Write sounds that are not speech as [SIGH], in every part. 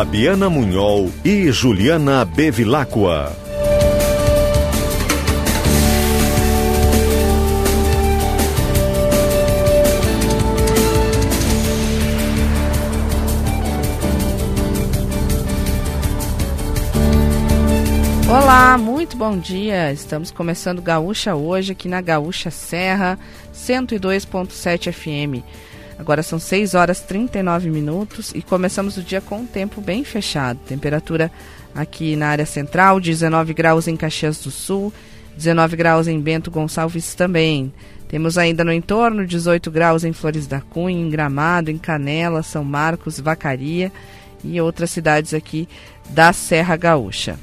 Fabiana Munhol e Juliana Bevilacqua. Olá, muito bom dia. Estamos começando Gaúcha hoje aqui na Gaúcha Serra 102.7 FM. Agora são 6 horas 39 minutos e começamos o dia com o tempo bem fechado. Temperatura aqui na área central, 19 graus em Caxias do Sul, 19 graus em Bento Gonçalves também. Temos ainda no entorno 18 graus em Flores da Cunha, em Gramado, em Canela, São Marcos, Vacaria e outras cidades aqui da Serra Gaúcha.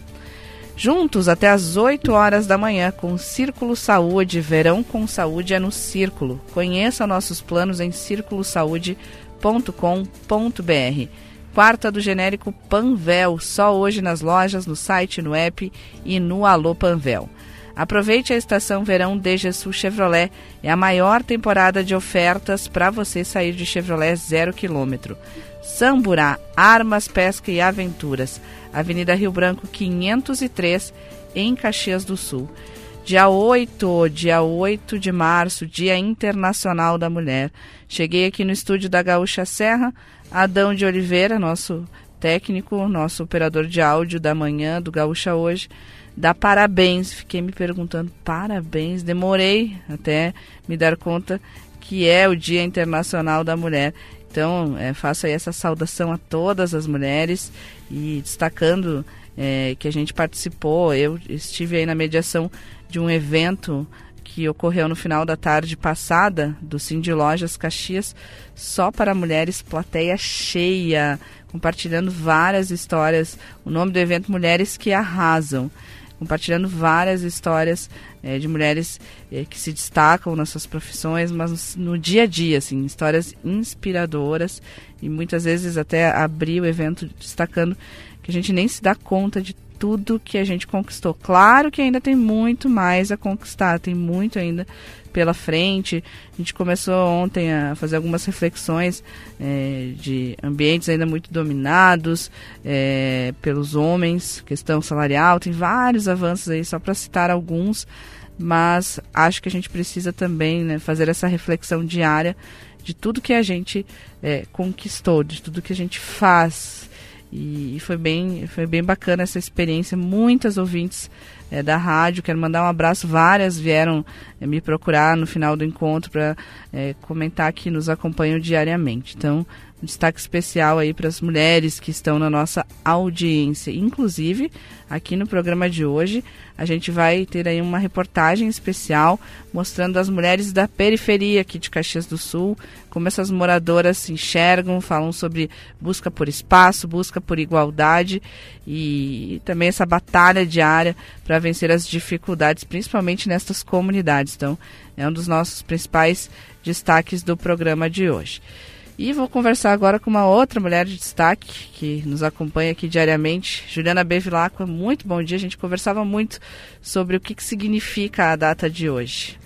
Juntos até às 8 horas da manhã com Círculo Saúde. Verão com saúde é no Círculo. Conheça nossos planos em círculosaude.com.br. Quarta do genérico Panvel, só hoje nas lojas, no site, no app e no Alô Panvel. Aproveite a estação verão DGSU Chevrolet. É a maior temporada de ofertas para você sair de Chevrolet zero quilômetro. Samburá, Armas, Pesca e Aventuras. Avenida Rio Branco 503, em Caxias do Sul. Dia 8, dia 8 de março, Dia Internacional da Mulher. Cheguei aqui no estúdio da Gaúcha Serra, Adão de Oliveira, nosso técnico, nosso operador de áudio da manhã do Gaúcha hoje, dá parabéns. Fiquei me perguntando, parabéns, demorei até me dar conta que é o Dia Internacional da Mulher. Então, é, faço aí essa saudação a todas as mulheres e destacando é, que a gente participou, eu estive aí na mediação de um evento que ocorreu no final da tarde passada do Cindy Lojas Caxias, só para mulheres, plateia cheia, compartilhando várias histórias. O nome do evento Mulheres que Arrasam compartilhando várias histórias é, de mulheres é, que se destacam nas suas profissões, mas no, no, dia a dia, assim, histórias inspiradoras e muitas vezes até abrir o evento destacando que a gente nem se dá conta de tudo que a gente conquistou. Claro que ainda tem muito mais a conquistar, tem muito ainda pela frente. A gente começou ontem a fazer algumas reflexões é, de ambientes ainda muito dominados é, pelos homens, questão salarial, tem vários avanços aí, só para citar alguns, mas acho que a gente precisa também né, fazer essa reflexão diária de tudo que a gente é, conquistou, de tudo que a gente faz. E, foi bem, foi bem bacana essa experiência. Muitas ouvintes é, da rádio. Quero mandar um abraço. Várias vieram é, me procurar no final do encontro para é, comentar que nos acompanham diariamente. Então, um destaque especial aí para as mulheres que estão na nossa audiência. Inclusive, aqui no programa de hoje, a gente vai ter aí uma reportagem especial mostrando as mulheres da periferia aqui de Caxias do Sul, como essas moradoras se enxergam, falam sobre busca por espaço, busca por igualdade e também essa batalha diária para vencer as dificuldades, principalmente nestas comunidades. Então, é um dos nossos principais destaques do programa de hoje. E vou conversar agora com uma outra mulher de destaque que nos acompanha aqui diariamente, Juliana Bevilacqua. Muito bom dia. A gente conversava muito sobre o que, que significa a data de hoje.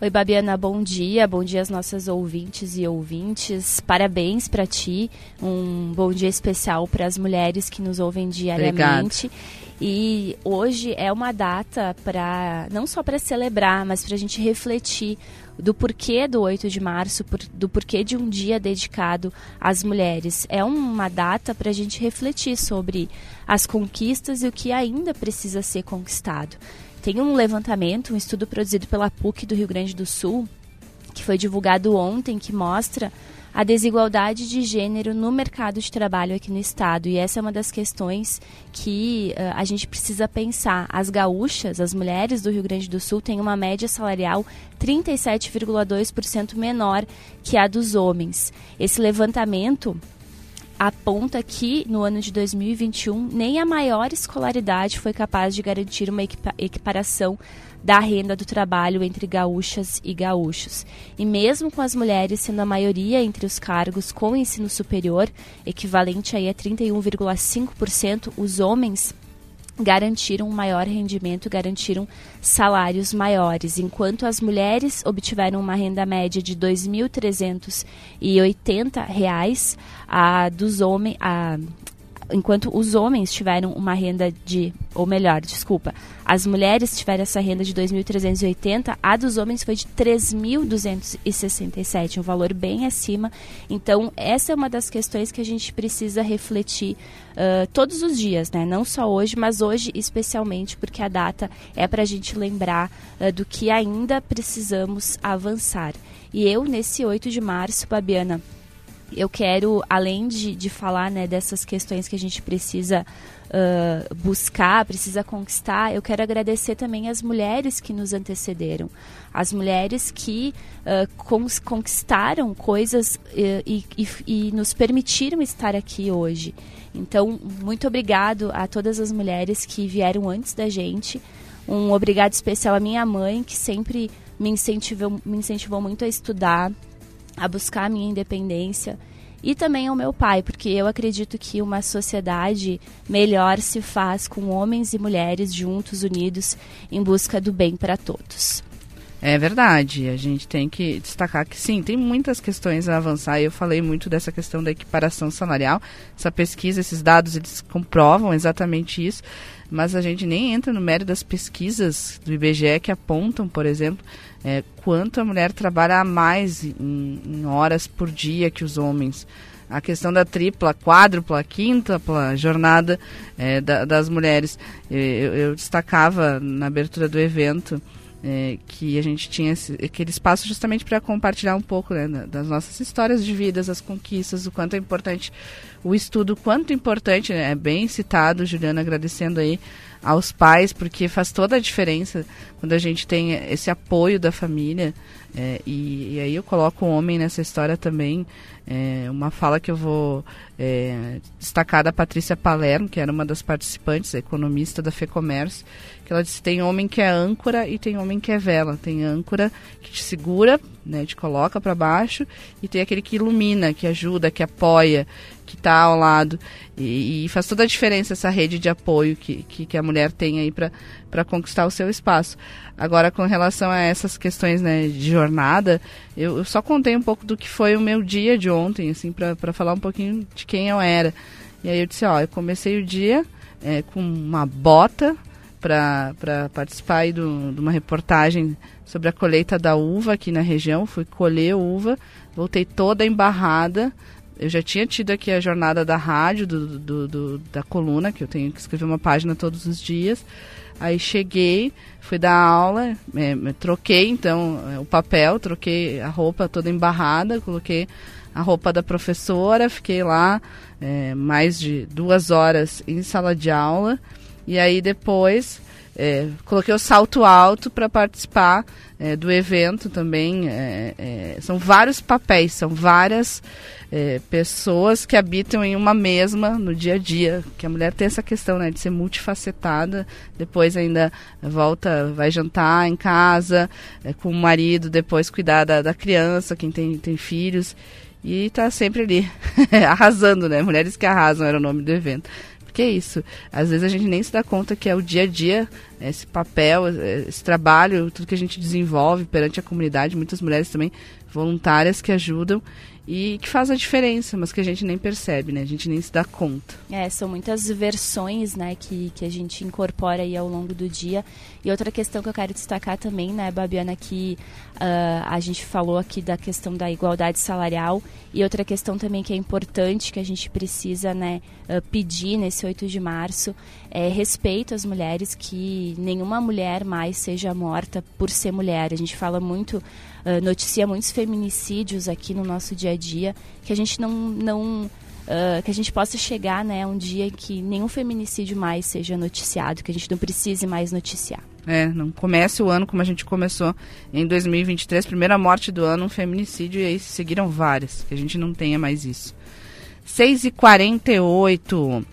Oi, Babiana, bom dia. Bom dia às nossas ouvintes e ouvintes. Parabéns para ti. Um bom dia especial para as mulheres que nos ouvem diariamente. Obrigada. E hoje é uma data para não só para celebrar, mas para a gente refletir do porquê do 8 de março, do porquê de um dia dedicado às mulheres. É uma data para a gente refletir sobre as conquistas e o que ainda precisa ser conquistado. Tem um levantamento, um estudo produzido pela PUC do Rio Grande do Sul, que foi divulgado ontem, que mostra a desigualdade de gênero no mercado de trabalho aqui no estado. E essa é uma das questões que uh, a gente precisa pensar. As gaúchas, as mulheres do Rio Grande do Sul, têm uma média salarial 37,2% menor que a dos homens. Esse levantamento aponta que no ano de 2021 nem a maior escolaridade foi capaz de garantir uma equiparação da renda do trabalho entre gaúchas e gaúchos. E mesmo com as mulheres sendo a maioria entre os cargos com ensino superior, equivalente aí a 31,5%, os homens garantiram um maior rendimento, garantiram salários maiores, enquanto as mulheres obtiveram uma renda média de R$ 2.380, a dos homens, a enquanto os homens tiveram uma renda de, ou melhor, desculpa, as mulheres tiveram essa renda de 2.380, a dos homens foi de 3.267, um valor bem acima. Então, essa é uma das questões que a gente precisa refletir uh, todos os dias, né? Não só hoje, mas hoje especialmente, porque a data é para a gente lembrar uh, do que ainda precisamos avançar. E eu, nesse 8 de março, Babiana, eu quero, além de, de falar né, dessas questões que a gente precisa uh, buscar, precisa conquistar, eu quero agradecer também as mulheres que nos antecederam, as mulheres que uh, conquistaram coisas e, e, e nos permitiram estar aqui hoje. Então, muito obrigado a todas as mulheres que vieram antes da gente. Um obrigado especial à minha mãe, que sempre me incentivou, me incentivou muito a estudar, a buscar a minha independência e também ao meu pai, porque eu acredito que uma sociedade melhor se faz com homens e mulheres juntos, unidos, em busca do bem para todos. É verdade, a gente tem que destacar que sim, tem muitas questões a avançar. Eu falei muito dessa questão da equiparação salarial. Essa pesquisa, esses dados, eles comprovam exatamente isso, mas a gente nem entra no mérito das pesquisas do IBGE que apontam, por exemplo, é, quanto a mulher trabalha mais em, em horas por dia que os homens a questão da tripla, quádrupla, quíntupla jornada é, da, das mulheres. Eu, eu, destacava na abertura do evento é, que a gente tinha esse, aquele espaço justamente para compartilhar um pouco né, das nossas histórias de vidas, as conquistas, o quanto é importante o estudo, quanto importante, né, é bem citado, Juliana, agradecendo aí aos pais, porque faz toda a diferença quando a gente tem esse apoio da família. É, e, e, aí eu coloco o homem nessa história também. É, uma fala que eu vou é, destacar da Patrícia Palermo, que era uma das participantes, economista da FEComércio, que ela disse: tem homem que é âncora e tem homem que é vela. Tem âncora que te segura, né, te coloca para baixo, e tem aquele que ilumina, que ajuda, que apoia, que está ao lado. E, e, faz toda a diferença essa rede de apoio que, que, que a mulher tem aí para conquistar o seu espaço. Agora, com relação a essas questões né, de jornada, eu, eu, só contei um pouco do que foi o meu dia de ontem, assim, para falar um pouquinho de quem eu era. E aí eu disse, ó, eu comecei o dia é, com uma bota para participar aí do, de uma reportagem sobre a colheita da uva aqui na região. Fui colher uva, voltei toda embarrada, eu já tinha tido aqui a jornada da rádio, do, do, do, da coluna, que eu tenho que escrever uma página todos os dias. Aí cheguei, fui dar aula, é, troquei então é, o papel, troquei a roupa toda embarrada, coloquei a roupa da professora, fiquei lá é, mais de duas horas em sala de aula. E aí depois é, coloquei o salto alto para participar é, do evento também. É, é, são vários papéis, são várias é, pessoas que habitam em uma mesma no dia a dia. Que a mulher tem essa questão né, de ser multifacetada, depois ainda volta, vai jantar em casa é, com o marido, depois cuidar da, da criança, quem tem, tem filhos. E está sempre ali, [LAUGHS] arrasando, né? Mulheres que arrasam era o nome do evento que é isso. Às vezes a gente nem se dá conta que é o dia a dia, esse papel, esse trabalho, tudo que a gente desenvolve perante a comunidade, muitas mulheres também voluntárias que ajudam e que faz a diferença, mas que a gente nem percebe, né? A gente nem se dá conta. É, são muitas versões, né, que, que a gente incorpora aí ao longo do dia. E outra questão que eu quero destacar também, né, Babiana, que uh, a gente falou aqui da questão da igualdade salarial e outra questão também que é importante, que a gente precisa, né, uh, pedir nesse 8 de março, é respeito às mulheres, que nenhuma mulher mais seja morta por ser mulher. A gente fala muito uh, noticia muitos feminicídios aqui no nosso dia a dia, que a gente não, não uh, que a gente possa chegar né, um dia que nenhum feminicídio mais seja noticiado, que a gente não precise mais noticiar. É, não comece o ano como a gente começou em 2023, primeira morte do ano, um feminicídio, e aí seguiram várias, que a gente não tenha mais isso. 6h48.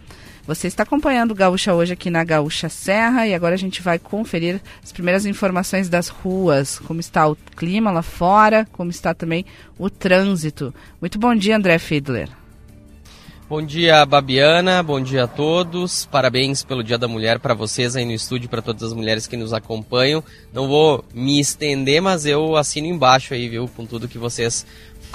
Você está acompanhando o Gaúcha hoje aqui na Gaúcha Serra e agora a gente vai conferir as primeiras informações das ruas, como está o clima lá fora, como está também o trânsito. Muito bom dia, André Fiedler. Bom dia, Babiana. Bom dia a todos. Parabéns pelo Dia da Mulher para vocês aí no estúdio, para todas as mulheres que nos acompanham. Não vou me estender, mas eu assino embaixo aí, viu, com tudo que vocês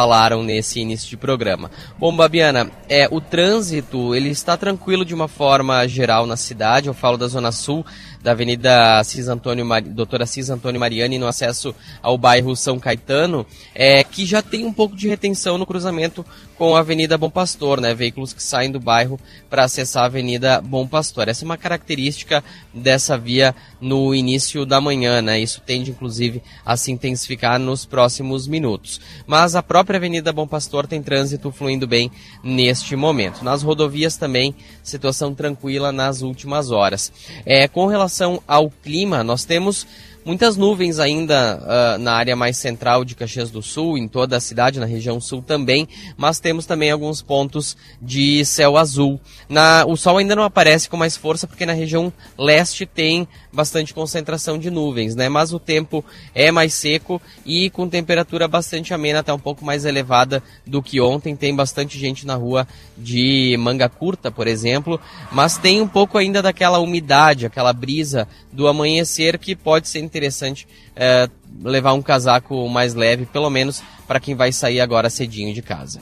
falaram nesse início de programa. Bom, Babiana, é, o trânsito ele está tranquilo de uma forma geral na cidade. Eu falo da Zona Sul, da Avenida Assis Antônio, Doutora Assis Antônio Mariani, no acesso ao bairro São Caetano, é, que já tem um pouco de retenção no cruzamento com a Avenida Bom Pastor, né? Veículos que saem do bairro para acessar a Avenida Bom Pastor. Essa é uma característica dessa via no início da manhã, né? Isso tende, inclusive, a se intensificar nos próximos minutos. Mas a própria Avenida Bom Pastor tem trânsito fluindo bem neste momento. Nas rodovias também, situação tranquila nas últimas horas. É, com relação ao clima, nós temos Muitas nuvens ainda uh, na área mais central de Caxias do Sul, em toda a cidade, na região sul também, mas temos também alguns pontos de céu azul. Na, o sol ainda não aparece com mais força porque na região leste tem bastante concentração de nuvens, né? Mas o tempo é mais seco e com temperatura bastante amena, até um pouco mais elevada do que ontem. Tem bastante gente na rua de manga curta, por exemplo, mas tem um pouco ainda daquela umidade, aquela brisa do amanhecer que pode ser interessante é, levar um casaco mais leve, pelo menos para quem vai sair agora cedinho de casa.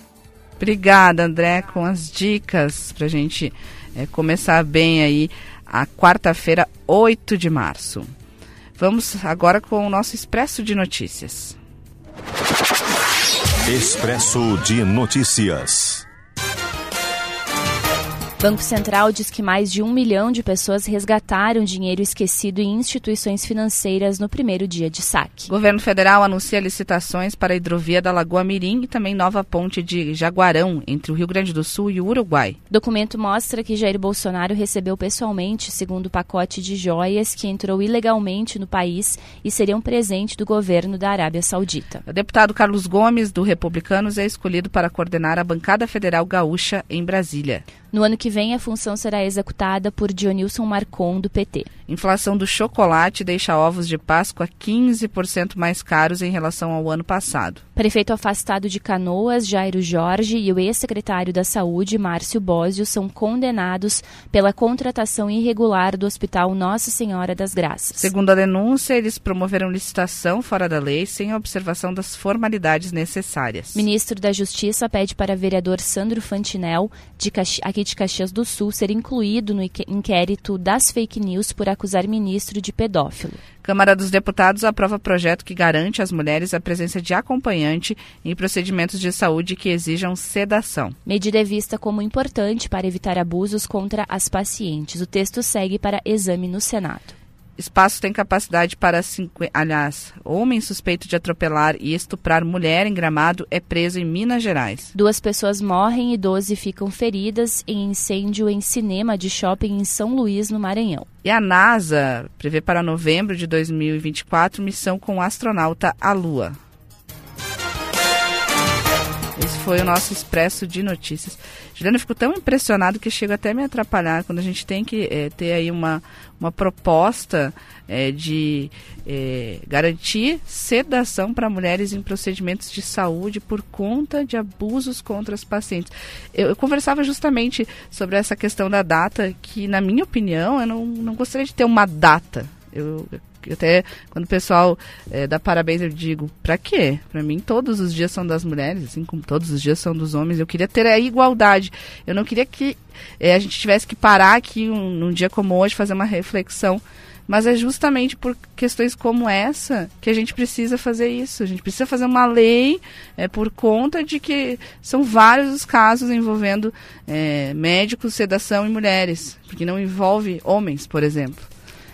Obrigada, André, com as dicas para a gente é, começar bem aí a quarta-feira, 8 de março. Vamos agora com o nosso Expresso de Notícias. Expresso de Notícias. Banco Central diz que mais de um milhão de pessoas resgataram dinheiro esquecido em instituições financeiras no primeiro dia de saque. Governo federal anuncia licitações para a hidrovia da Lagoa Mirim e também nova ponte de Jaguarão entre o Rio Grande do Sul e o Uruguai. Documento mostra que Jair Bolsonaro recebeu pessoalmente segundo o pacote de joias que entrou ilegalmente no país e seria um presente do governo da Arábia Saudita. O deputado Carlos Gomes, do Republicanos, é escolhido para coordenar a bancada federal gaúcha em Brasília. No ano que vem, a função será executada por Dionilson Marcon, do PT. Inflação do chocolate deixa ovos de Páscoa 15% mais caros em relação ao ano passado. Prefeito afastado de Canoas, Jairo Jorge, e o ex-secretário da Saúde, Márcio Bósio, são condenados pela contratação irregular do Hospital Nossa Senhora das Graças. Segundo a denúncia, eles promoveram licitação fora da lei sem a observação das formalidades necessárias. Ministro da Justiça pede para vereador Sandro Fantinel, de Caxi aqui de Caxias do Sul, ser incluído no inquérito das fake news por acusar ministro de pedófilo. Câmara dos Deputados aprova projeto que garante às mulheres a presença de acompanhante em procedimentos de saúde que exijam sedação. Medida é vista como importante para evitar abusos contra as pacientes. O texto segue para exame no Senado. Espaço tem capacidade para, cinqu... aliás, homem suspeito de atropelar e estuprar mulher em Gramado é preso em Minas Gerais. Duas pessoas morrem e 12 ficam feridas em incêndio em cinema de shopping em São Luís, no Maranhão. E a NASA prevê para novembro de 2024 missão com astronauta à Lua. Foi o nosso expresso de notícias. Juliana, eu fico tão impressionado que chega até a me atrapalhar quando a gente tem que é, ter aí uma, uma proposta é, de é, garantir sedação para mulheres em procedimentos de saúde por conta de abusos contra as pacientes. Eu, eu, conversava justamente sobre essa questão da data, que na minha opinião eu não, não gostaria de ter uma data. Eu, até quando o pessoal é, dá parabéns, eu digo, pra quê? Pra mim, todos os dias são das mulheres, assim como todos os dias são dos homens. Eu queria ter a igualdade. Eu não queria que é, a gente tivesse que parar aqui um, num dia como hoje, fazer uma reflexão. Mas é justamente por questões como essa que a gente precisa fazer isso. A gente precisa fazer uma lei é, por conta de que são vários os casos envolvendo é, médicos, sedação e mulheres, porque não envolve homens, por exemplo.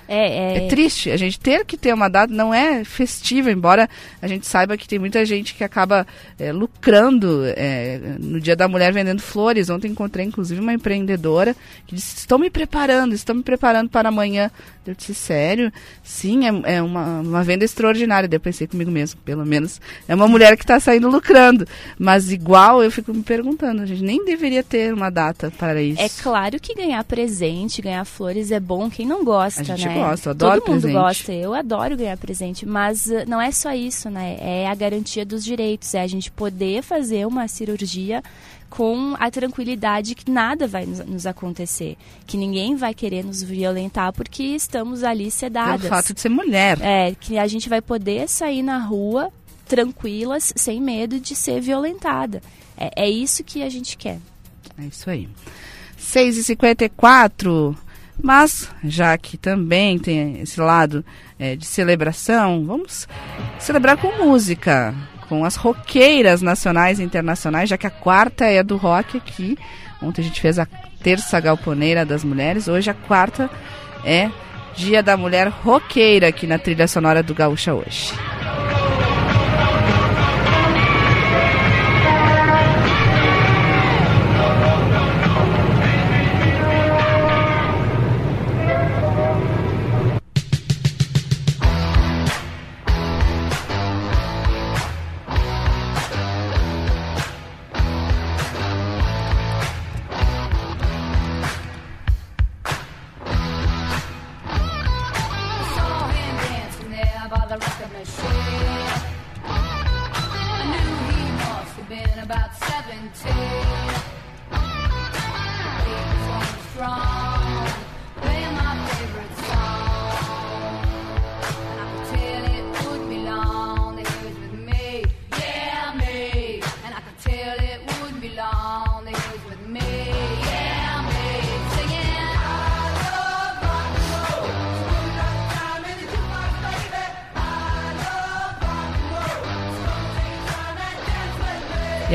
É, é... é, triste. A gente ter que ter uma data não é festiva, embora a gente saiba que tem muita gente que acaba é, lucrando é, no Dia da Mulher vendendo flores. Ontem encontrei, inclusive, uma empreendedora que disse: Estou me preparando, estou me preparando para amanhã. Eu disse: Sério? Sim, é, é uma, uma venda extraordinária. Daí eu pensei comigo mesmo: pelo menos é uma mulher que está saindo lucrando. Mas, igual, eu fico me perguntando: a gente nem deveria ter uma data para isso. É claro que ganhar presente, ganhar flores é bom. Quem não gosta, a gente né? gosta, eu adoro Todo mundo presente. gosta, eu adoro ganhar presente, mas uh, não é só isso, né? É a garantia dos direitos, é a gente poder fazer uma cirurgia com a tranquilidade que nada vai nos, nos, acontecer, que ninguém vai querer nos violentar porque estamos ali sedadas. É o fato de ser mulher. É, que a gente vai poder sair na rua tranquilas, sem medo de ser violentada. É, é isso que a gente quer. É isso aí. 6h54. Mas, já que também tem esse lado é, de celebração, vamos celebrar com música, com as roqueiras nacionais e internacionais, já que a quarta é do rock aqui. Ontem a gente fez a terça galponeira das mulheres, hoje a quarta é Dia da Mulher Roqueira aqui na trilha sonora do Gaúcha hoje.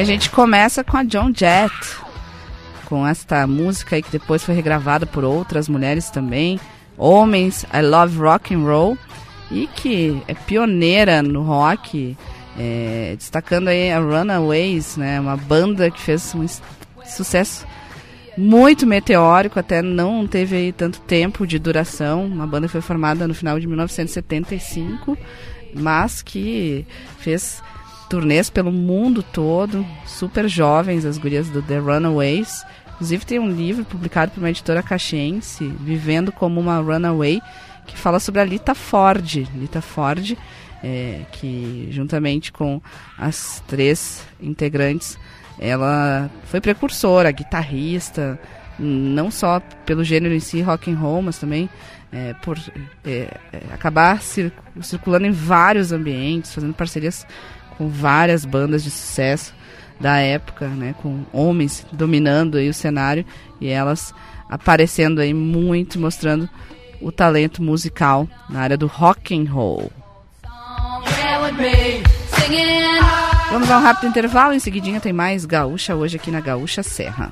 Gente começa com a John Jett, com esta música aí que depois foi regravada por outras mulheres também, Homens, I Love Rock and Roll, e que é pioneira no rock, é, destacando aí a Runaways, né, uma banda que fez um sucesso muito meteórico, até não teve aí tanto tempo de duração, uma banda que foi formada no final de 1975, mas que fez turnês pelo mundo todo, super jovens, as gurias do The Runaways. Inclusive tem um livro publicado por uma editora caxiense, Vivendo como uma Runaway, que fala sobre a Lita Ford. Lita Ford, é, que juntamente com as três integrantes, ela foi precursora, guitarrista, não só pelo gênero em si, rock and roll, mas também é, por é, é acabar circulando em vários ambientes, fazendo parcerias com várias bandas de sucesso da época, né, com homens dominando aí o cenário e elas aparecendo aí muito, mostrando o talento musical na área do rock and roll. Vamos a um rápido intervalo, em seguidinha tem mais Gaúcha hoje aqui na Gaúcha Serra.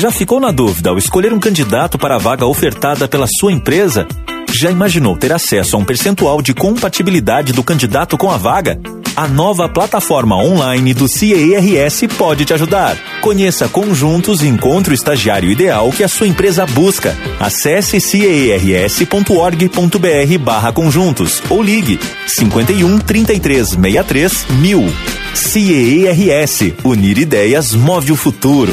Já ficou na dúvida ao escolher um candidato para a vaga ofertada pela sua empresa? Já imaginou ter acesso a um percentual de compatibilidade do candidato com a vaga? A nova plataforma online do CIERS pode te ajudar. Conheça conjuntos e encontre o estagiário ideal que a sua empresa busca. Acesse ciers.org.br barra conjuntos ou ligue 51 33 63 mil. CIERS. Unir ideias move o futuro.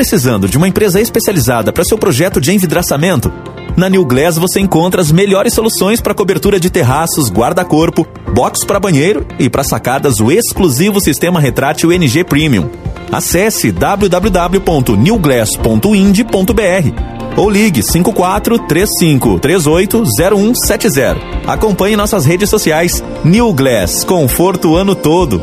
Precisando de uma empresa especializada para seu projeto de envidraçamento? Na New Glass você encontra as melhores soluções para cobertura de terraços, guarda-corpo, box para banheiro e para sacadas o exclusivo sistema retrátil NG Premium. Acesse www.newglass.ind.br ou ligue 54 35 38 0170. Acompanhe nossas redes sociais. New Glass, conforto o ano todo.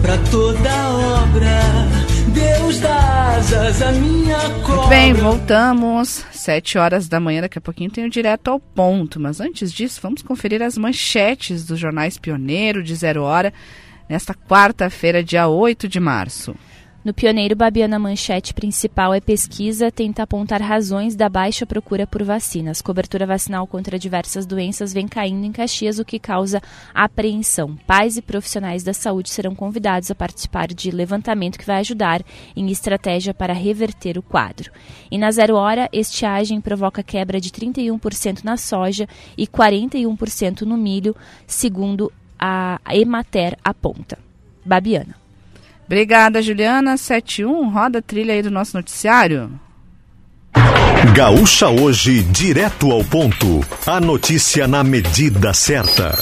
Para toda obra. Deus dá asas à minha cobra. Muito bem, voltamos. Sete horas da manhã, daqui a pouquinho tem o direto ao ponto. Mas antes disso, vamos conferir as manchetes dos jornais Pioneiro de Zero Hora nesta quarta-feira, dia 8 de março. No Pioneiro, Babiana Manchete principal é pesquisa tenta apontar razões da baixa procura por vacinas. Cobertura vacinal contra diversas doenças vem caindo em Caxias, o que causa apreensão. Pais e profissionais da saúde serão convidados a participar de levantamento que vai ajudar em estratégia para reverter o quadro. E na zero hora, estiagem provoca quebra de 31% na soja e 41% no milho, segundo a Emater aponta. Babiana. Obrigada, Juliana. 71, roda a trilha aí do nosso noticiário. Gaúcha hoje, direto ao ponto. A notícia na medida certa.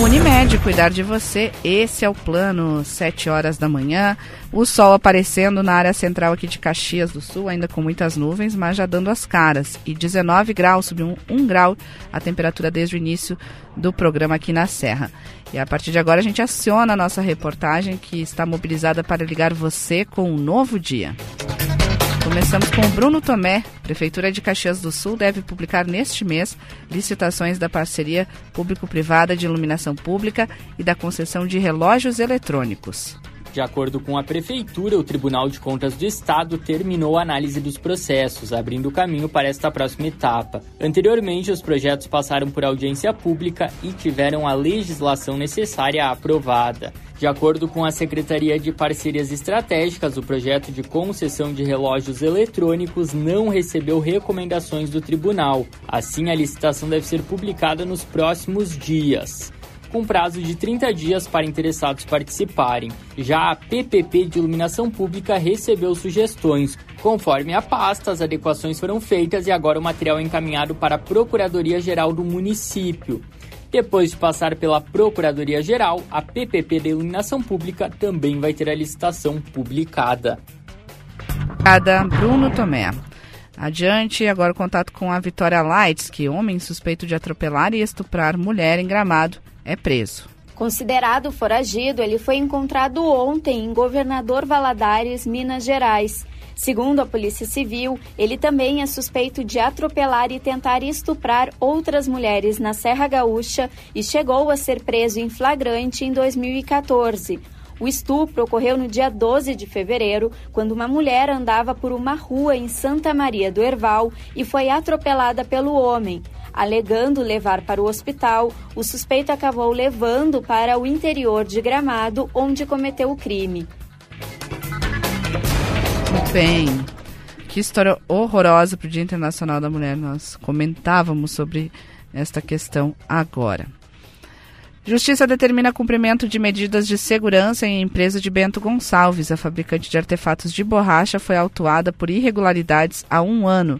Unimed, cuidar de você, esse é o plano. 7 horas da manhã, o sol aparecendo na área central aqui de Caxias do Sul, ainda com muitas nuvens, mas já dando as caras. E 19 graus, subiu um, um grau a temperatura desde o início do programa aqui na Serra. E a partir de agora a gente aciona a nossa reportagem que está mobilizada para ligar você com um novo dia. Começamos com Bruno Tomé. Prefeitura de Caxias do Sul deve publicar neste mês licitações da parceria público-privada de iluminação pública e da concessão de relógios eletrônicos. De acordo com a Prefeitura, o Tribunal de Contas do Estado terminou a análise dos processos, abrindo caminho para esta próxima etapa. Anteriormente, os projetos passaram por audiência pública e tiveram a legislação necessária aprovada. De acordo com a Secretaria de Parcerias Estratégicas, o projeto de concessão de relógios eletrônicos não recebeu recomendações do tribunal. Assim, a licitação deve ser publicada nos próximos dias com prazo de 30 dias para interessados participarem. Já a PPP de Iluminação Pública recebeu sugestões. Conforme a pasta, as adequações foram feitas e agora o material é encaminhado para a Procuradoria-Geral do município. Depois de passar pela Procuradoria-Geral, a PPP de Iluminação Pública também vai ter a licitação publicada. Cada Bruno Tomé. Adiante, agora o contato com a Vitória Lights, que homem suspeito de atropelar e estuprar mulher em Gramado é preso. Considerado foragido, ele foi encontrado ontem em Governador Valadares, Minas Gerais. Segundo a Polícia Civil, ele também é suspeito de atropelar e tentar estuprar outras mulheres na Serra Gaúcha e chegou a ser preso em flagrante em 2014. O estupro ocorreu no dia 12 de fevereiro, quando uma mulher andava por uma rua em Santa Maria do Herval e foi atropelada pelo homem. Alegando levar para o hospital, o suspeito acabou levando para o interior de Gramado, onde cometeu o crime. Muito bem. Que história horrorosa para o Dia Internacional da Mulher. Nós comentávamos sobre esta questão agora. Justiça determina cumprimento de medidas de segurança em empresa de Bento Gonçalves. A fabricante de artefatos de borracha foi autuada por irregularidades há um ano.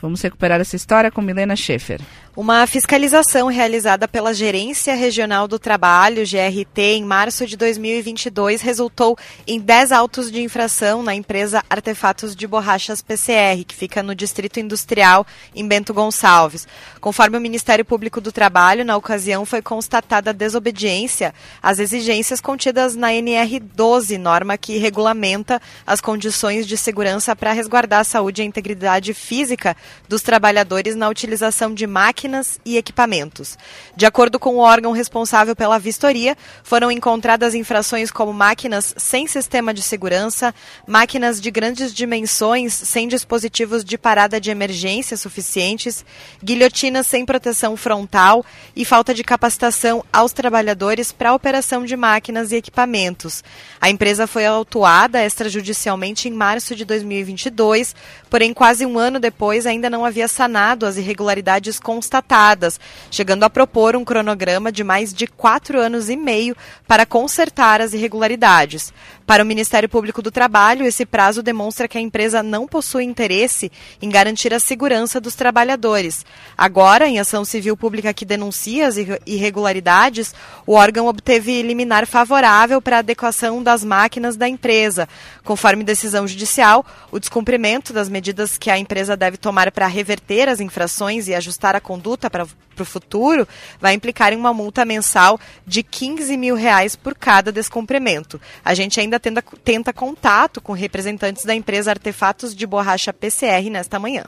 Vamos recuperar essa história com Milena Schaefer. Uma fiscalização realizada pela Gerência Regional do Trabalho, GRT, em março de 2022 resultou em 10 autos de infração na empresa Artefatos de Borrachas PCR, que fica no Distrito Industrial, em Bento Gonçalves. Conforme o Ministério Público do Trabalho, na ocasião foi constatada desobediência às exigências contidas na NR 12, norma que regulamenta as condições de segurança para resguardar a saúde e a integridade física dos trabalhadores na utilização de máquinas e equipamentos. De acordo com o órgão responsável pela vistoria, foram encontradas infrações como máquinas sem sistema de segurança, máquinas de grandes dimensões sem dispositivos de parada de emergência suficientes, guilhotinas sem proteção frontal e falta de capacitação aos trabalhadores para a operação de máquinas e equipamentos. A empresa foi autuada extrajudicialmente em março de 2022, porém quase um ano depois ainda não havia sanado as irregularidades constatadas, chegando a propor um cronograma de mais de quatro anos e meio para consertar as irregularidades. Para o Ministério Público do Trabalho, esse prazo demonstra que a empresa não possui interesse em garantir a segurança dos trabalhadores. Agora, em ação civil pública que denuncia as irregularidades, o órgão obteve liminar favorável para a adequação das máquinas da empresa. Conforme decisão judicial, o descumprimento das medidas que a empresa deve tomar para reverter as infrações e ajustar a conduta para o futuro vai implicar em uma multa mensal de 15 mil reais por cada descumprimento. A gente ainda tenta, tenta contato com representantes da empresa Artefatos de Borracha PCR nesta manhã.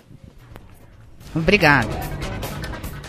Obrigada.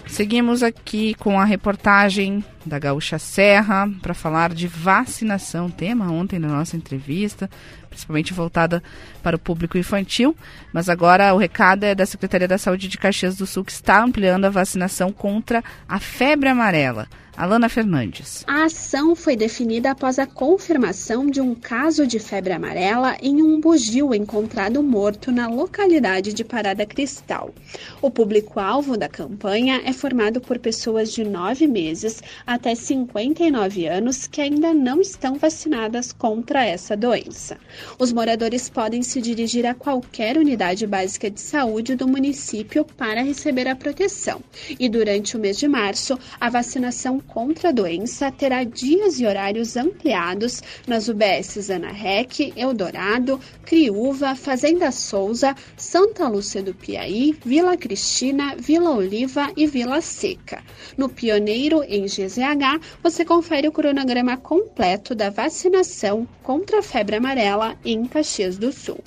Seguimos aqui com a reportagem da Gaúcha Serra para falar de vacinação, tema ontem na nossa entrevista, principalmente voltada para o público infantil, mas agora o recado é da Secretaria da Saúde de Caxias do Sul que está ampliando a vacinação contra a febre amarela. Alana Fernandes. A ação foi definida após a confirmação de um caso de febre amarela em um bugio encontrado morto na localidade de Parada Cristal. O público-alvo da campanha é formado por pessoas de 9 meses até 59 anos que ainda não estão vacinadas contra essa doença. Os moradores podem se dirigir a qualquer unidade básica de saúde do município para receber a proteção. E durante o mês de março, a vacinação contra a doença terá dias e horários ampliados nas UBSs Ana Rec, Eldorado, Criúva, Fazenda Souza, Santa Lúcia do Piaí, Vila Cristina, Vila Oliva e Vila Seca. No Pioneiro, em GZH, você confere o cronograma completo da vacinação contra a febre amarela em Caxias do Sul.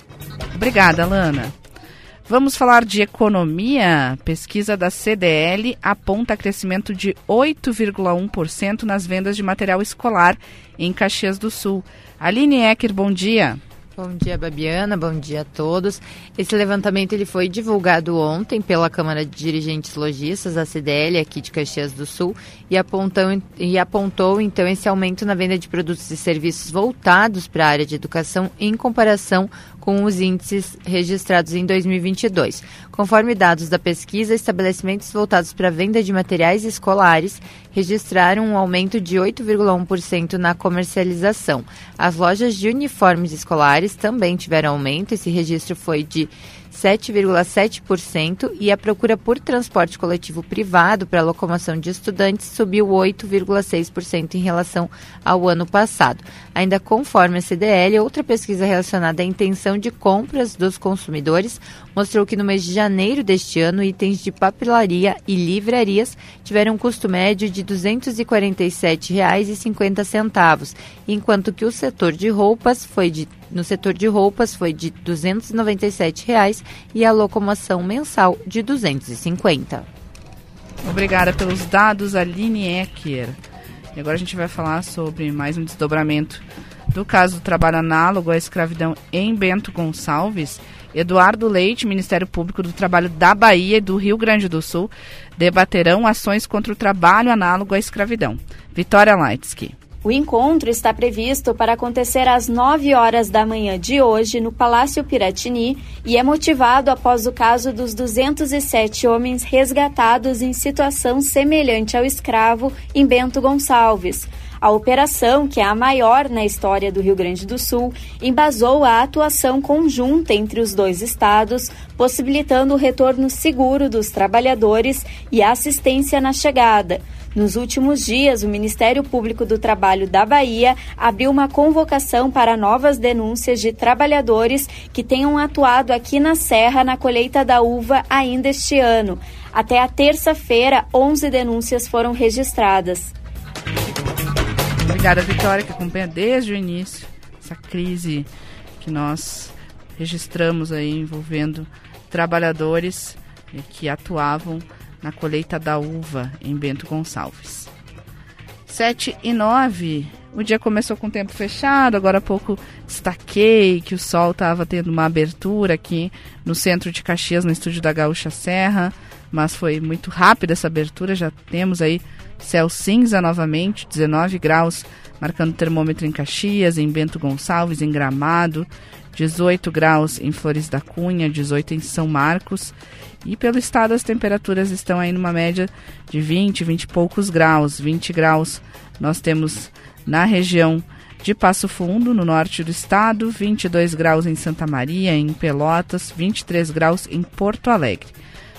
Obrigada, Lana. Vamos falar de economia. Pesquisa da CDL aponta crescimento de 8,1% nas vendas de material escolar em Caxias do Sul. Aline Ecker, bom dia. Bom dia, Babiana. Bom dia a todos. Esse levantamento ele foi divulgado ontem pela Câmara de Dirigentes Logistas, a CDL, aqui de Caxias do Sul, e apontou, e apontou então esse aumento na venda de produtos e serviços voltados para a área de educação em comparação com os índices registrados em 2022. Conforme dados da pesquisa, estabelecimentos voltados para a venda de materiais escolares registraram um aumento de 8,1% na comercialização. As lojas de uniformes escolares também tiveram aumento, esse registro foi de 7,7% e a procura por transporte coletivo privado para locomoção de estudantes subiu 8,6% em relação ao ano passado. Ainda conforme a CDL, outra pesquisa relacionada à intenção de compras dos consumidores mostrou que no mês de janeiro deste ano, itens de papelaria e livrarias tiveram um custo médio de R$ 247,50, enquanto que o setor de roupas foi de no setor de roupas foi de 297 reais, e a locomoção mensal de R$ 250. Obrigada pelos dados, Aline Ecker. E agora a gente vai falar sobre mais um desdobramento do caso do trabalho análogo à escravidão em Bento Gonçalves, Eduardo Leite, Ministério Público do Trabalho da Bahia e do Rio Grande do Sul, debaterão ações contra o trabalho análogo à escravidão. Vitória Leitsky. O encontro está previsto para acontecer às 9 horas da manhã de hoje no Palácio Piratini e é motivado após o caso dos 207 homens resgatados em situação semelhante ao escravo em Bento Gonçalves. A operação, que é a maior na história do Rio Grande do Sul, embasou a atuação conjunta entre os dois estados, possibilitando o retorno seguro dos trabalhadores e a assistência na chegada. Nos últimos dias, o Ministério Público do Trabalho da Bahia abriu uma convocação para novas denúncias de trabalhadores que tenham atuado aqui na Serra na colheita da uva ainda este ano. Até a terça-feira, 11 denúncias foram registradas. Obrigada, Vitória, que acompanha desde o início essa crise que nós registramos aí envolvendo trabalhadores que atuavam na colheita da uva em Bento Gonçalves. 7 e 9. O dia começou com o tempo fechado, agora há pouco destaquei que o sol estava tendo uma abertura aqui no centro de Caxias, no estúdio da Gaúcha Serra, mas foi muito rápida essa abertura, já temos aí céu cinza novamente, 19 graus, marcando termômetro em Caxias, em Bento Gonçalves, em Gramado, 18 graus em Flores da Cunha, 18 em São Marcos e pelo estado as temperaturas estão aí numa média de 20, 20 e poucos graus. 20 graus nós temos na região de Passo Fundo, no norte do estado, 22 graus em Santa Maria, em Pelotas, 23 graus em Porto Alegre.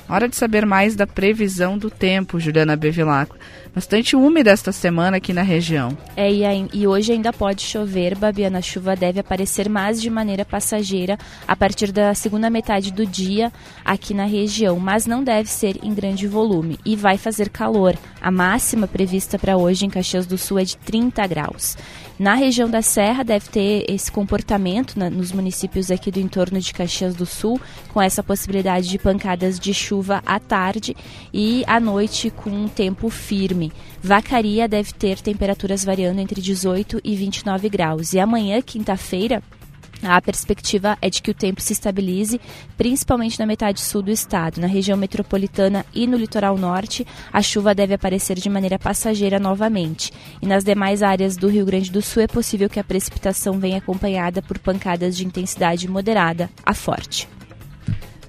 Hora de saber mais da previsão do tempo, Juliana Bevilacqua bastante úmida esta semana aqui na região. É, e, e, hoje ainda pode chover, Babiana. A chuva deve aparecer mais de maneira passageira a partir da segunda metade do dia aqui na região, mas não deve ser em grande volume e vai fazer calor. A máxima prevista para hoje em Caxias do Sul é de 30 graus. Na região da Serra deve ter esse comportamento né, nos municípios aqui do entorno de Caxias do Sul, com essa possibilidade de pancadas de chuva à tarde e à noite com um tempo firme. Vacaria deve ter temperaturas variando entre 18 e 29 graus. E amanhã, quinta-feira, a perspectiva é de que o tempo se estabilize, principalmente na metade sul do estado. Na região metropolitana e no litoral norte, a chuva deve aparecer de maneira passageira novamente. E nas demais áreas do Rio Grande do Sul é possível que a precipitação venha acompanhada por pancadas de intensidade moderada a forte.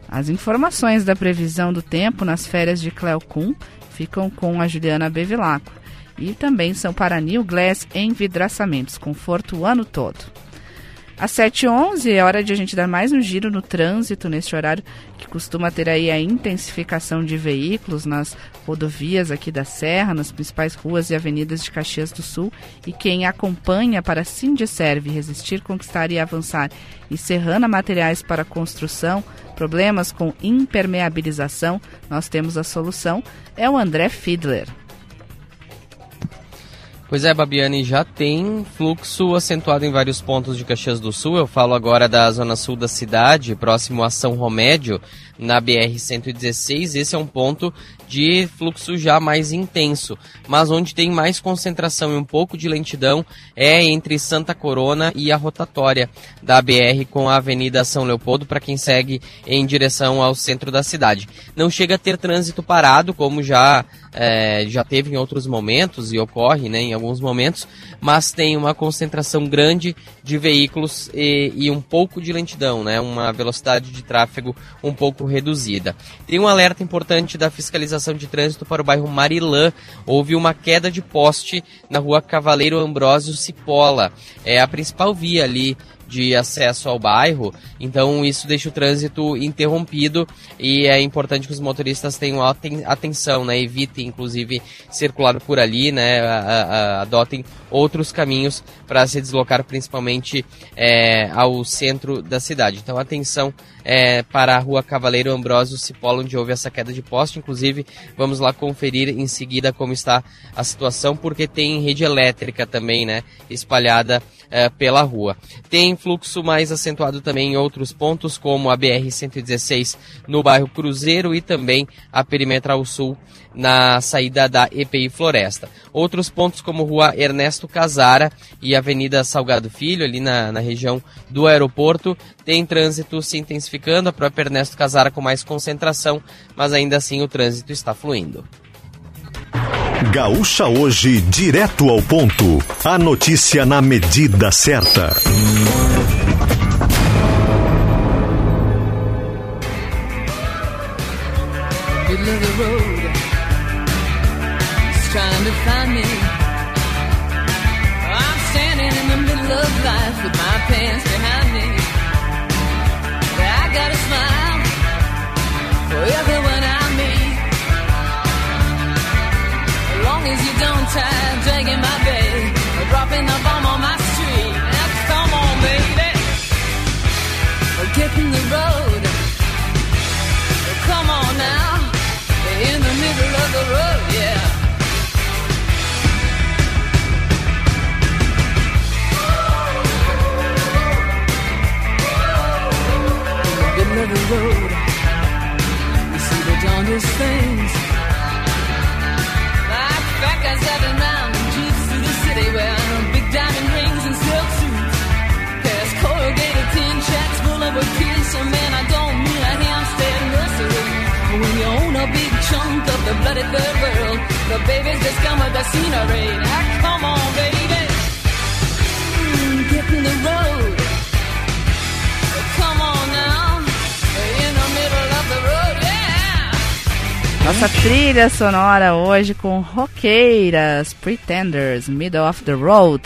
As informações da previsão do tempo nas férias de Cleocum ficam com a Juliana Bevilacqua. E também são para New Glass Envidraçamentos, conforto o ano todo. Às 7h11 é hora de a gente dar mais um giro no trânsito neste horário que costuma ter aí a intensificação de veículos nas rodovias aqui da Serra, nas principais ruas e avenidas de Caxias do Sul. E quem acompanha para Sindiserve resistir, conquistar e avançar e Serrana Materiais para Construção, problemas com impermeabilização, nós temos a solução, é o André Fiedler. Pois é, Babiane, já tem fluxo acentuado em vários pontos de Caxias do Sul. Eu falo agora da zona sul da cidade, próximo a São Romédio, na BR-116. Esse é um ponto de fluxo já mais intenso, mas onde tem mais concentração e um pouco de lentidão é entre Santa Corona e a rotatória da BR com a Avenida São Leopoldo para quem segue em direção ao centro da cidade. Não chega a ter trânsito parado, como já é, já teve em outros momentos e ocorre né, em alguns momentos, mas tem uma concentração grande de veículos e, e um pouco de lentidão, né, uma velocidade de tráfego um pouco reduzida. Tem um alerta importante da fiscalização de trânsito para o bairro Marilã. Houve uma queda de poste na rua Cavaleiro Ambrósio Cipolla. É a principal via ali de acesso ao bairro, então isso deixa o trânsito interrompido e é importante que os motoristas tenham atenção, né? Evitem, inclusive, circular por ali, né? Adotem outros caminhos para se deslocar, principalmente é, ao centro da cidade. Então, atenção é, para a rua Cavaleiro Ambrósio Cipolla, onde houve essa queda de poste. Inclusive, vamos lá conferir em seguida como está a situação, porque tem rede elétrica também, né? Espalhada é, pela rua. Tem fluxo mais acentuado também em outros pontos, como a BR-116 no bairro Cruzeiro e também a Perimetral Sul na saída da EPI Floresta. Outros pontos como Rua Ernesto Casara e Avenida Salgado Filho, ali na, na região do aeroporto, tem trânsito se intensificando, a própria Ernesto Casara com mais concentração, mas ainda assim o trânsito está fluindo. Gaúcha hoje, direto ao ponto. A notícia na medida certa. middle don't dragging my or dropping the bomb on my street. Now come on, baby. Get in the road. Come on now in the middle of the road, yeah. In the middle of the road, you see the darndest things. The city big diamond rings and silk suits. Past corrugated tin full of I don't nursery. When you own a big chunk of the bloody third world, the babies just come with the scenery. Nossa trilha sonora hoje com roqueiras, Pretenders, Middle of the Road.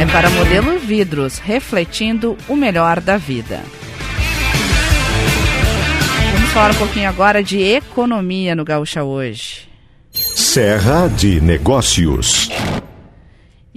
É para modelo vidros, refletindo o melhor da vida. Vamos falar um pouquinho agora de economia no Gaúcha hoje. Serra de Negócios.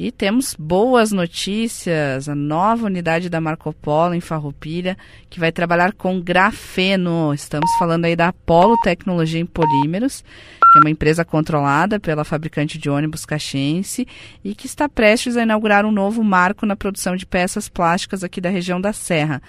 E temos boas notícias, a nova unidade da Marco Polo em Farroupilha, que vai trabalhar com grafeno. Estamos falando aí da Apolo Tecnologia em Polímeros, que é uma empresa controlada pela fabricante de ônibus caxense e que está prestes a inaugurar um novo marco na produção de peças plásticas aqui da região da Serra.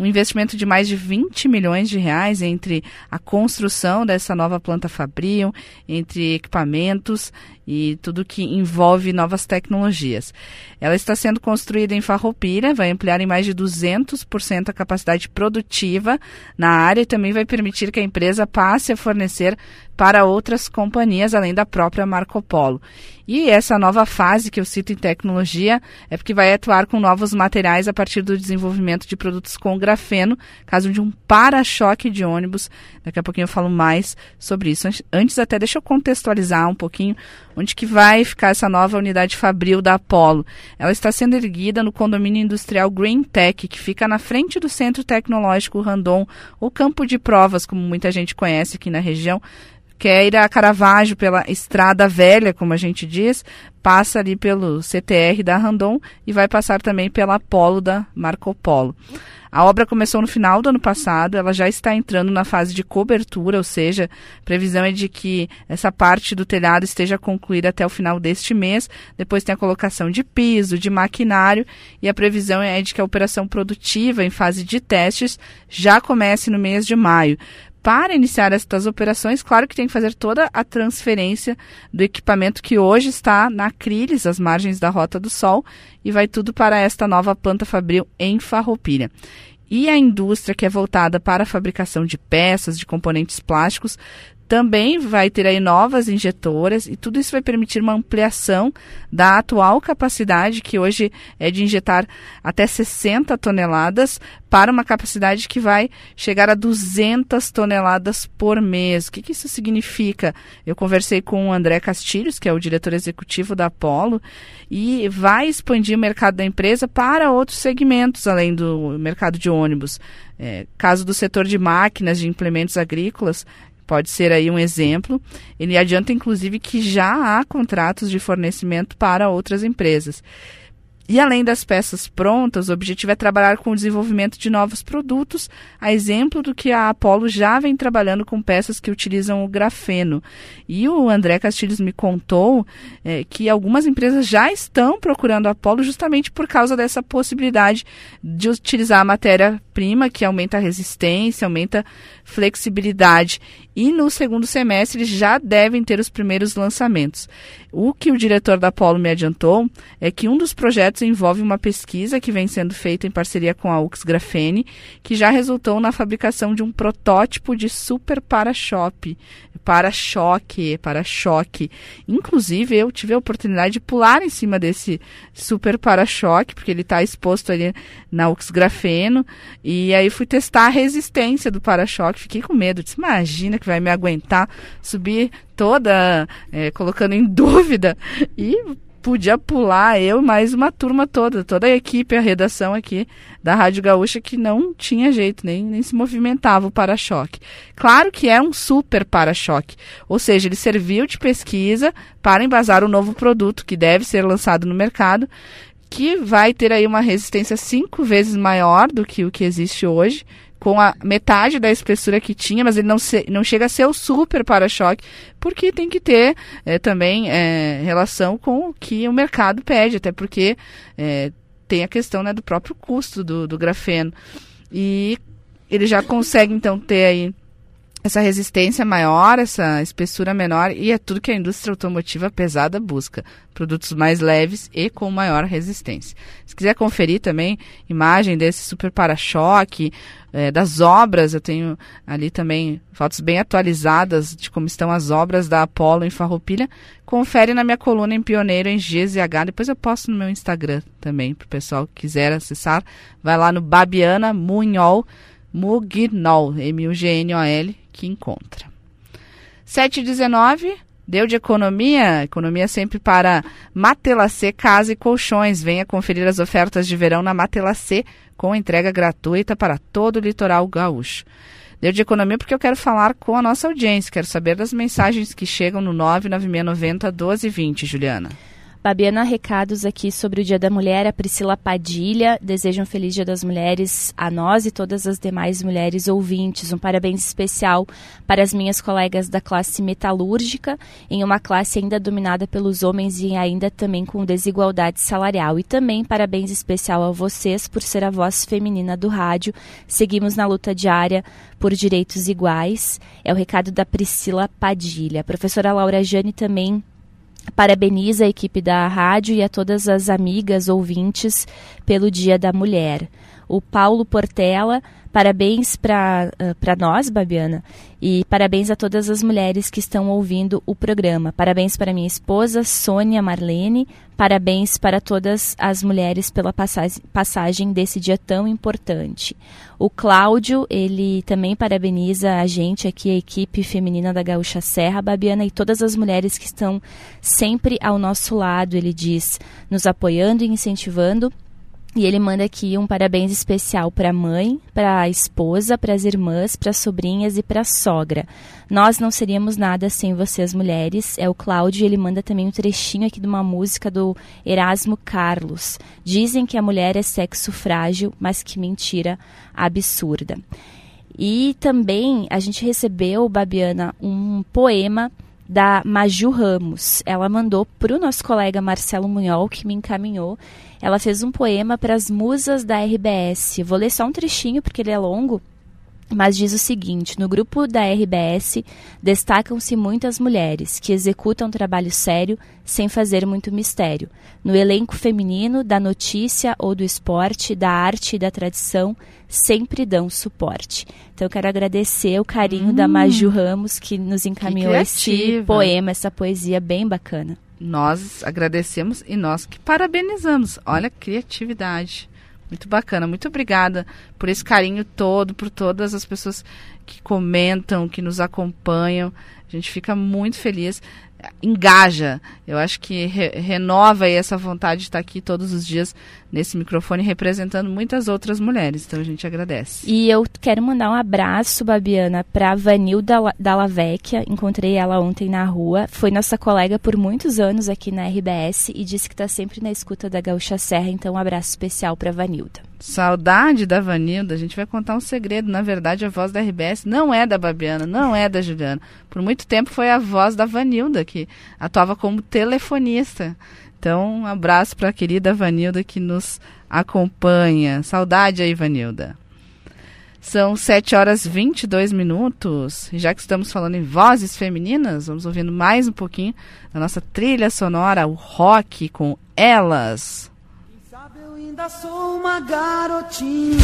Um investimento de mais de 20 milhões de reais entre a construção dessa nova planta fabril, entre equipamentos e tudo que envolve novas tecnologias. Ela está sendo construída em Farroupilha, vai ampliar em mais de 200% a capacidade produtiva na área e também vai permitir que a empresa passe a fornecer para outras companhias, além da própria Marco Polo. E essa nova fase que eu cito em tecnologia é porque vai atuar com novos materiais a partir do desenvolvimento de produtos com grafeno, caso de um para-choque de ônibus. Daqui a pouquinho eu falo mais sobre isso. Antes até deixa eu contextualizar um pouquinho onde que vai ficar essa nova unidade fabril da Apollo. Ela está sendo erguida no condomínio industrial Green Tech, que fica na frente do Centro Tecnológico Randon, ou campo de provas, como muita gente conhece aqui na região, que é ir a Caravaggio pela Estrada Velha, como a gente diz, passa ali pelo CTR da Randon e vai passar também pela Polo da Marco Polo. A obra começou no final do ano passado, ela já está entrando na fase de cobertura, ou seja, a previsão é de que essa parte do telhado esteja concluída até o final deste mês. Depois tem a colocação de piso, de maquinário e a previsão é de que a operação produtiva em fase de testes já comece no mês de maio para iniciar estas operações, claro que tem que fazer toda a transferência do equipamento que hoje está na Acriles, às margens da Rota do Sol, e vai tudo para esta nova planta fabril em Farroupilha. E a indústria que é voltada para a fabricação de peças, de componentes plásticos, também vai ter aí novas injetoras e tudo isso vai permitir uma ampliação da atual capacidade, que hoje é de injetar até 60 toneladas, para uma capacidade que vai chegar a 200 toneladas por mês. O que, que isso significa? Eu conversei com o André Castilhos, que é o diretor executivo da Apollo, e vai expandir o mercado da empresa para outros segmentos, além do mercado de ônibus. É, caso do setor de máquinas, de implementos agrícolas, pode ser aí um exemplo. Ele adianta, inclusive, que já há contratos de fornecimento para outras empresas. E além das peças prontas, o objetivo é trabalhar com o desenvolvimento de novos produtos, a exemplo do que a Apollo já vem trabalhando com peças que utilizam o grafeno. E o André Castilhos me contou é, que algumas empresas já estão procurando a Apollo justamente por causa dessa possibilidade de utilizar a matéria-prima, que aumenta a resistência, aumenta flexibilidade. E no segundo semestre já devem ter os primeiros lançamentos. O que o diretor da Apollo me adiantou é que um dos projetos envolve uma pesquisa que vem sendo feita em parceria com a UX Grafene, que já resultou na fabricação de um protótipo de super para-choque, para-choque, para-choque. Inclusive, eu tive a oportunidade de pular em cima desse super para-choque, porque ele está exposto ali na UX Grafeno, e aí fui testar a resistência do para-choque. Fiquei com medo, disse, imagina que vai me aguentar subir toda, é, colocando em [LAUGHS] dúvida, e podia pular eu mais uma turma toda, toda a equipe, a redação aqui da Rádio Gaúcha que não tinha jeito, nem, nem se movimentava o para-choque. Claro que é um super para-choque, ou seja, ele serviu de pesquisa para embasar o novo produto que deve ser lançado no mercado, que vai ter aí uma resistência cinco vezes maior do que o que existe hoje, com a metade da espessura que tinha, mas ele não, se, não chega a ser o super para-choque, porque tem que ter é, também é, relação com o que o mercado pede, até porque é, tem a questão né, do próprio custo do, do grafeno. E ele já consegue, então, ter aí essa resistência maior, essa espessura menor, e é tudo que a indústria automotiva pesada busca. Produtos mais leves e com maior resistência. Se quiser conferir também imagem desse super para-choque, é, das obras, eu tenho ali também fotos bem atualizadas de como estão as obras da Apollo em Farroupilha. Confere na minha coluna em Pioneiro em GZH. Depois eu posto no meu Instagram também, para o pessoal que quiser acessar. Vai lá no Babiana Munhol, Mugnol, M-U-G-N-O-L, que encontra. 719, deu de economia, economia sempre para Matelacê Casa e Colchões. Venha conferir as ofertas de verão na Matelacê com entrega gratuita para todo o litoral gaúcho. Deu de economia porque eu quero falar com a nossa audiência, quero saber das mensagens que chegam no 99690 1220, Juliana. Babiana, recados aqui sobre o Dia da Mulher. A Priscila Padilha deseja um feliz Dia das Mulheres a nós e todas as demais mulheres ouvintes. Um parabéns especial para as minhas colegas da classe metalúrgica, em uma classe ainda dominada pelos homens e ainda também com desigualdade salarial. E também parabéns especial a vocês por ser a voz feminina do rádio. Seguimos na luta diária por direitos iguais. É o recado da Priscila Padilha. A professora Laura Jane também parabeniza a equipe da rádio e a todas as amigas ouvintes pelo Dia da Mulher. O Paulo Portela, parabéns para uh, nós, Babiana, e parabéns a todas as mulheres que estão ouvindo o programa. Parabéns para minha esposa, Sônia Marlene, parabéns para todas as mulheres pela passagem, passagem desse dia tão importante. O Cláudio, ele também parabeniza a gente aqui, a equipe feminina da Gaúcha Serra, Babiana, e todas as mulheres que estão sempre ao nosso lado, ele diz, nos apoiando e incentivando e ele manda aqui um parabéns especial para a mãe, para a esposa, para as irmãs, para as sobrinhas e para a sogra. Nós não seríamos nada sem vocês, mulheres. É o Cláudio, ele manda também um trechinho aqui de uma música do Erasmo Carlos. Dizem que a mulher é sexo frágil, mas que mentira absurda. E também a gente recebeu, Babiana, um poema da Maju Ramos. Ela mandou para o nosso colega Marcelo Munhol, que me encaminhou. Ela fez um poema para as musas da RBS. Vou ler só um trechinho porque ele é longo mas diz o seguinte: no grupo da RBS destacam-se muitas mulheres que executam trabalho sério sem fazer muito mistério. No elenco feminino, da notícia ou do esporte, da arte e da tradição, sempre dão suporte. Então eu quero agradecer o carinho hum, da Maju Ramos que nos encaminhou que esse poema, essa poesia bem bacana. Nós agradecemos e nós que parabenizamos. Olha a criatividade. Muito bacana. Muito obrigada por esse carinho todo, por todas as pessoas que comentam, que nos acompanham. A gente fica muito feliz. Engaja. Eu acho que re renova essa vontade de estar aqui todos os dias nesse microfone representando muitas outras mulheres. Então a gente agradece. E eu quero mandar um abraço, Babiana, para Vanilda Dalla Vecchia. Encontrei ela ontem na rua. Foi nossa colega por muitos anos aqui na RBS e disse que está sempre na escuta da Gaúcha Serra. Então um abraço especial para Vanilda. Saudade da Vanilda. A gente vai contar um segredo. Na verdade, a voz da RBS não é da Babiana, não é da Juliana. Por muito tempo foi a voz da Vanilda, que atuava como telefonista. Então, um abraço para a querida Vanilda que nos acompanha. Saudade aí, Vanilda. São 7 horas e 22 minutos. Já que estamos falando em vozes femininas, vamos ouvindo mais um pouquinho da nossa trilha sonora, o rock com Elas. Quem sabe eu ainda sou uma garotinha.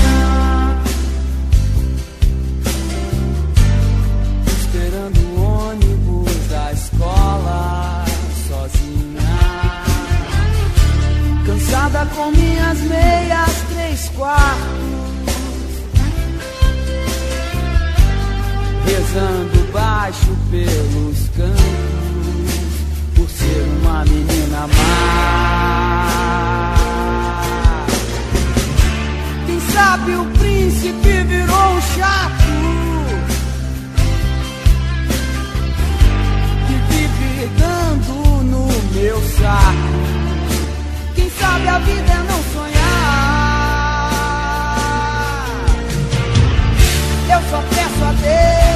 Escola sozinha. Cansada com minhas meias três quartos. Rezando baixo pelos campos. Por ser uma menina má. Quem sabe o príncipe virou um chato. Meu saco. Quem sabe a vida é não sonhar. Eu só peço a Deus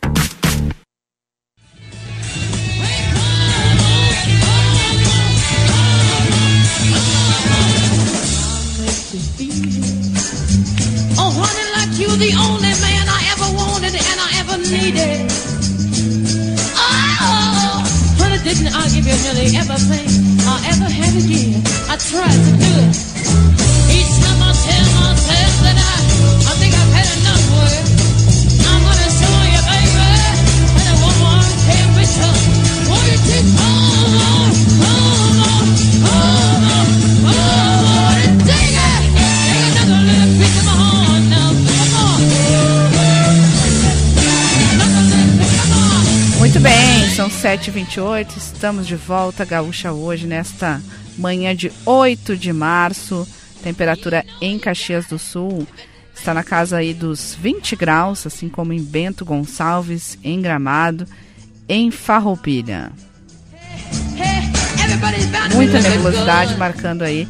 they ever think I'll ever have again. I tried to do it. 7h28, estamos de volta, Gaúcha, hoje, nesta manhã de 8 de março. Temperatura em Caxias do Sul está na casa aí dos 20 graus, assim como em Bento Gonçalves, em Gramado, em Farroupilha. Muita nebulosidade marcando aí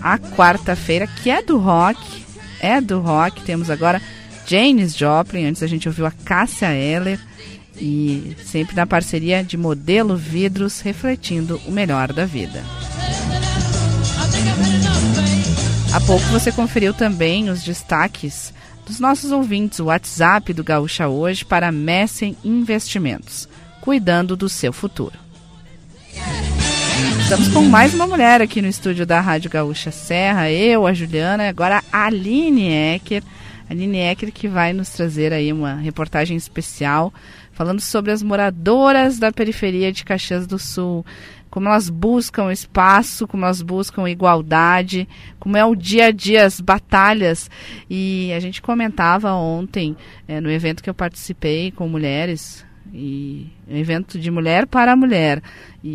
a quarta-feira, que é do rock, é do rock. Temos agora Janis Joplin, antes a gente ouviu a Cássia Eller e sempre na parceria de Modelo Vidros, refletindo o melhor da vida. Há pouco você conferiu também os destaques dos nossos ouvintes, o WhatsApp do Gaúcha Hoje para Messen Investimentos, cuidando do seu futuro. Estamos com mais uma mulher aqui no estúdio da Rádio Gaúcha Serra, eu, a Juliana, agora a Aline Ecker. Aline Ecker que vai nos trazer aí uma reportagem especial falando sobre as moradoras da periferia de Caxias do Sul, como elas buscam espaço, como elas buscam igualdade, como é o dia a dia, as batalhas. E a gente comentava ontem, é, no evento que eu participei com mulheres, e um evento de mulher para mulher. E,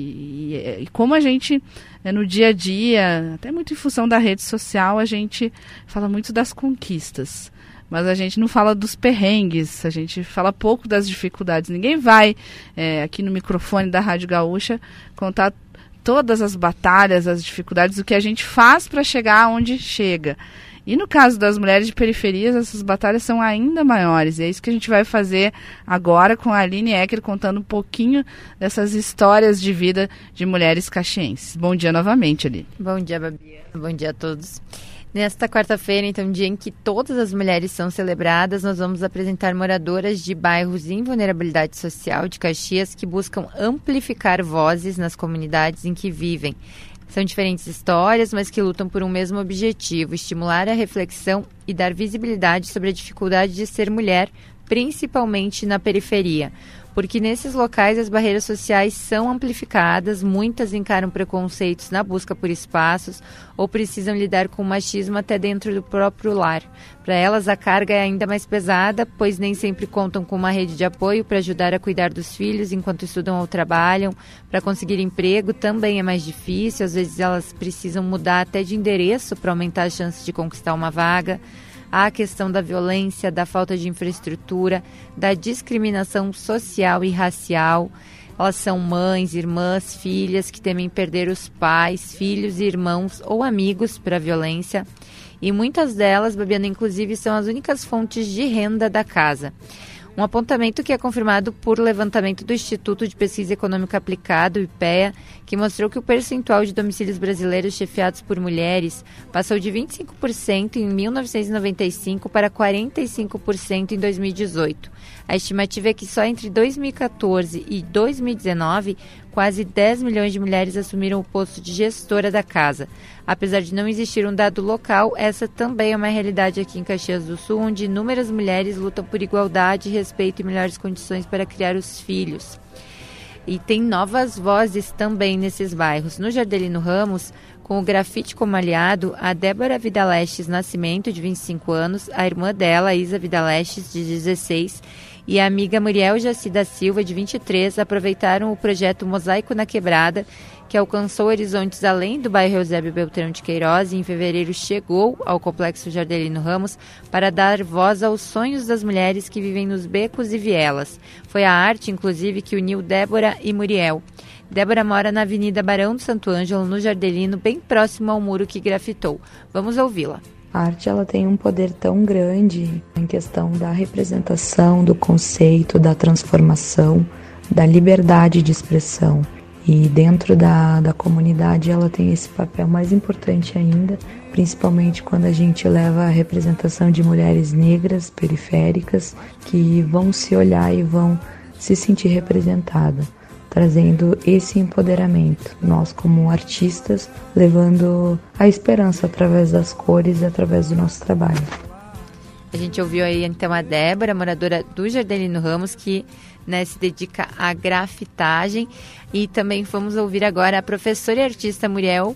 e, e como a gente, é, no dia a dia, até muito em função da rede social, a gente fala muito das conquistas mas a gente não fala dos perrengues, a gente fala pouco das dificuldades. Ninguém vai é, aqui no microfone da Rádio Gaúcha contar todas as batalhas, as dificuldades, o que a gente faz para chegar onde chega. E no caso das mulheres de periferias, essas batalhas são ainda maiores. E é isso que a gente vai fazer agora com a Aline Ecker contando um pouquinho dessas histórias de vida de mulheres caxienses. Bom dia novamente, Aline. Bom dia, Babi. Bom dia a todos. Nesta quarta-feira, então, dia em que todas as mulheres são celebradas, nós vamos apresentar moradoras de bairros em vulnerabilidade social de Caxias que buscam amplificar vozes nas comunidades em que vivem. São diferentes histórias, mas que lutam por um mesmo objetivo: estimular a reflexão e dar visibilidade sobre a dificuldade de ser mulher, principalmente na periferia porque nesses locais as barreiras sociais são amplificadas, muitas encaram preconceitos na busca por espaços ou precisam lidar com machismo até dentro do próprio lar. Para elas, a carga é ainda mais pesada, pois nem sempre contam com uma rede de apoio para ajudar a cuidar dos filhos enquanto estudam ou trabalham. Para conseguir emprego também é mais difícil, às vezes elas precisam mudar até de endereço para aumentar as chances de conquistar uma vaga. A questão da violência, da falta de infraestrutura, da discriminação social e racial. Elas são mães, irmãs, filhas que temem perder os pais, filhos, irmãos ou amigos para a violência. E muitas delas, Babiana, inclusive, são as únicas fontes de renda da casa. Um apontamento que é confirmado por levantamento do Instituto de Pesquisa Econômica Aplicada, o IPEA, que mostrou que o percentual de domicílios brasileiros chefiados por mulheres passou de 25% em 1995 para 45% em 2018. A estimativa é que só entre 2014 e 2019, quase 10 milhões de mulheres assumiram o posto de gestora da casa. Apesar de não existir um dado local, essa também é uma realidade aqui em Caxias do Sul, onde inúmeras mulheres lutam por igualdade, respeito e melhores condições para criar os filhos. E tem novas vozes também nesses bairros. No Jardelino Ramos, com o grafite como aliado, a Débora Vidalestes Nascimento, de 25 anos, a irmã dela, Isa Vidalestes, de 16, e a amiga Muriel Jaci da Silva, de 23, aproveitaram o projeto Mosaico na Quebrada, que alcançou horizontes além do bairro Eusébio Beltrão de Queiroz e em fevereiro chegou ao Complexo Jardelino Ramos para dar voz aos sonhos das mulheres que vivem nos becos e vielas. Foi a arte, inclusive, que uniu Débora e Muriel. Débora mora na Avenida Barão do Santo Ângelo, no Jardelino, bem próximo ao muro que grafitou. Vamos ouvi-la. A arte ela tem um poder tão grande em questão da representação, do conceito, da transformação, da liberdade de expressão. E dentro da, da comunidade ela tem esse papel mais importante ainda, principalmente quando a gente leva a representação de mulheres negras periféricas que vão se olhar e vão se sentir representadas, trazendo esse empoderamento. Nós, como artistas, levando a esperança através das cores e através do nosso trabalho. A gente ouviu aí então a Débora, moradora do Jardelino Ramos, que né, se dedica à grafitagem. E também vamos ouvir agora a professora e artista Muriel,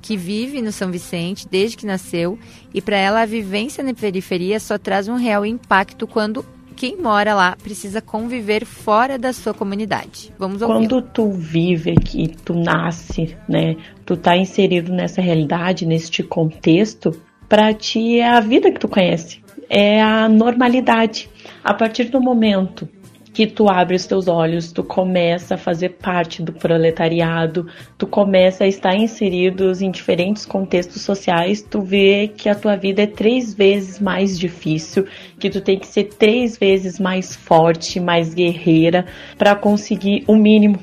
que vive no São Vicente desde que nasceu. E para ela, a vivência na periferia só traz um real impacto quando quem mora lá precisa conviver fora da sua comunidade. Vamos ouvir. Quando tu vive aqui, tu nasce, né? Tu tá inserido nessa realidade, neste contexto, para ti é a vida que tu conhece, é a normalidade. A partir do momento que tu abre os teus olhos, tu começa a fazer parte do proletariado, tu começa a estar inserido em diferentes contextos sociais, tu vê que a tua vida é três vezes mais difícil, que tu tem que ser três vezes mais forte, mais guerreira para conseguir o mínimo.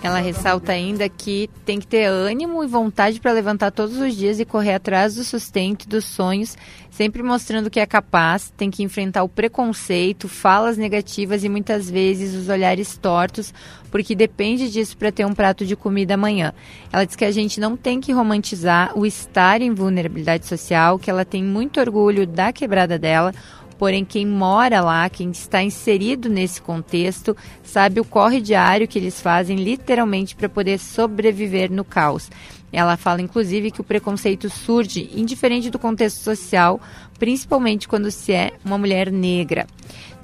Ela ressalta ainda que tem que ter ânimo e vontade para levantar todos os dias e correr atrás do sustento e dos sonhos, sempre mostrando que é capaz, tem que enfrentar o preconceito, falas negativas e muitas vezes os olhares tortos, porque depende disso para ter um prato de comida amanhã. Ela diz que a gente não tem que romantizar o estar em vulnerabilidade social, que ela tem muito orgulho da quebrada dela, Porém, quem mora lá, quem está inserido nesse contexto, sabe o corre diário que eles fazem literalmente para poder sobreviver no caos. Ela fala, inclusive, que o preconceito surge indiferente do contexto social, principalmente quando se é uma mulher negra.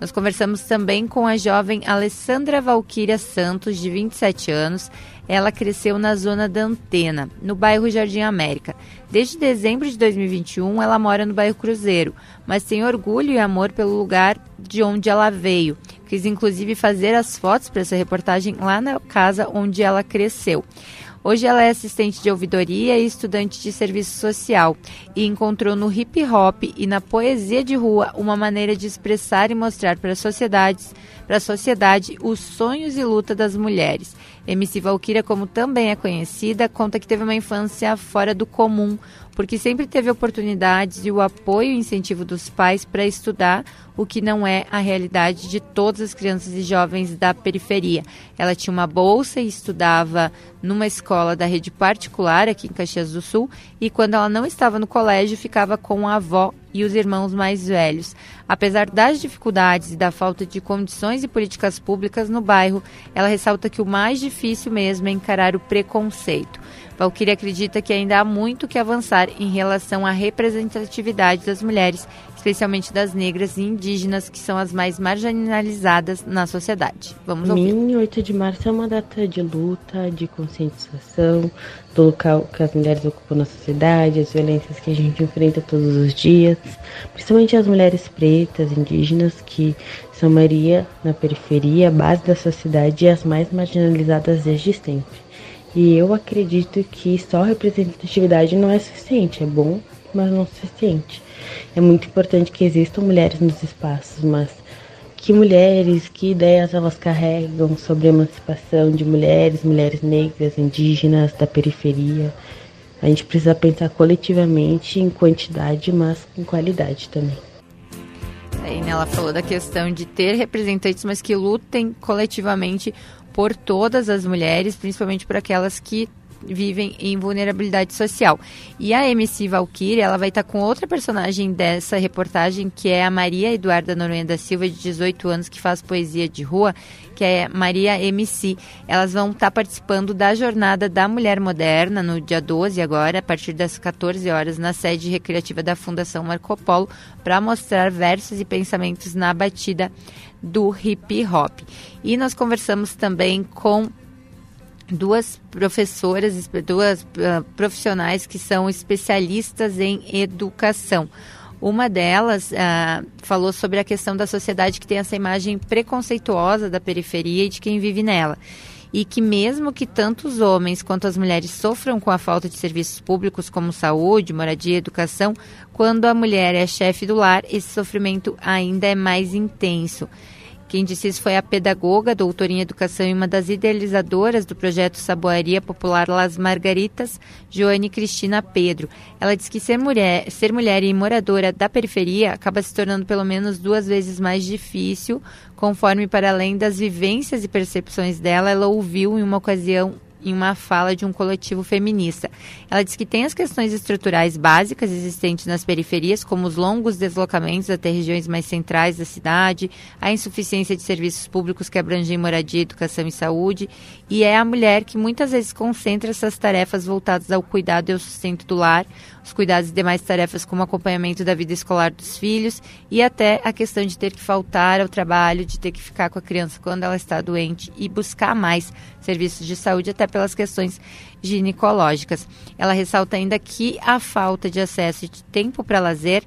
Nós conversamos também com a jovem Alessandra Valquíria Santos, de 27 anos. Ela cresceu na zona da Antena, no bairro Jardim América. Desde dezembro de 2021, ela mora no bairro Cruzeiro, mas tem orgulho e amor pelo lugar de onde ela veio. Quis inclusive fazer as fotos para essa reportagem lá na casa onde ela cresceu. Hoje ela é assistente de ouvidoria e estudante de serviço social e encontrou no hip hop e na poesia de rua uma maneira de expressar e mostrar para a sociedade, para a sociedade os sonhos e luta das mulheres. MC Valkyria, como também é conhecida, conta que teve uma infância fora do comum, porque sempre teve oportunidades e o apoio e incentivo dos pais para estudar, o que não é a realidade de todas as crianças e jovens da periferia. Ela tinha uma bolsa e estudava numa escola da rede particular aqui em Caxias do Sul, e quando ela não estava no colégio, ficava com a avó e os irmãos mais velhos. Apesar das dificuldades e da falta de condições e políticas públicas no bairro, ela ressalta que o mais difícil mesmo é encarar o preconceito. Valkyrie acredita que ainda há muito que avançar em relação à representatividade das mulheres, especialmente das negras e indígenas, que são as mais marginalizadas na sociedade. Vamos ouvir. Mim, 8 de março é uma data de luta, de conscientização do local que as mulheres ocupam na sociedade, as violências que a gente enfrenta todos os dias, principalmente as mulheres pretas, indígenas, que são maioria na periferia, base da sociedade e as mais marginalizadas desde sempre. E eu acredito que só representatividade não é suficiente, é bom, mas não é suficiente. É muito importante que existam mulheres nos espaços, mas que mulheres, que ideias elas carregam sobre a emancipação de mulheres, mulheres negras, indígenas, da periferia. A gente precisa pensar coletivamente em quantidade, mas com qualidade também. Aí, né, ela falou da questão de ter representantes, mas que lutem coletivamente por todas as mulheres, principalmente por aquelas que vivem em vulnerabilidade social. E a MC Valkyrie, ela vai estar com outra personagem dessa reportagem, que é a Maria Eduarda Noronha da Silva, de 18 anos, que faz poesia de rua, que é Maria MC. Elas vão estar participando da Jornada da Mulher Moderna, no dia 12 agora, a partir das 14 horas, na sede recreativa da Fundação Marco Polo, para mostrar versos e pensamentos na batida do hip hop. E nós conversamos também com duas professoras, duas uh, profissionais que são especialistas em educação. Uma delas uh, falou sobre a questão da sociedade que tem essa imagem preconceituosa da periferia e de quem vive nela. e que mesmo que tanto os homens quanto as mulheres sofram com a falta de serviços públicos como saúde, moradia, educação, quando a mulher é chefe do lar, esse sofrimento ainda é mais intenso. Quem disse isso foi a pedagoga, doutora em educação e uma das idealizadoras do projeto Saboaria Popular Las Margaritas, Joane Cristina Pedro. Ela diz que ser mulher, ser mulher e moradora da periferia acaba se tornando pelo menos duas vezes mais difícil, conforme para além das vivências e percepções dela, ela ouviu em uma ocasião em uma fala de um coletivo feminista. Ela diz que tem as questões estruturais básicas existentes nas periferias, como os longos deslocamentos até regiões mais centrais da cidade, a insuficiência de serviços públicos que abrangem moradia, educação e saúde, e é a mulher que muitas vezes concentra essas tarefas voltadas ao cuidado e ao sustento do lar, os cuidados e demais tarefas como acompanhamento da vida escolar dos filhos e até a questão de ter que faltar ao trabalho, de ter que ficar com a criança quando ela está doente e buscar mais serviços de saúde, até pelas questões ginecológicas. Ela ressalta ainda que a falta de acesso de tempo para lazer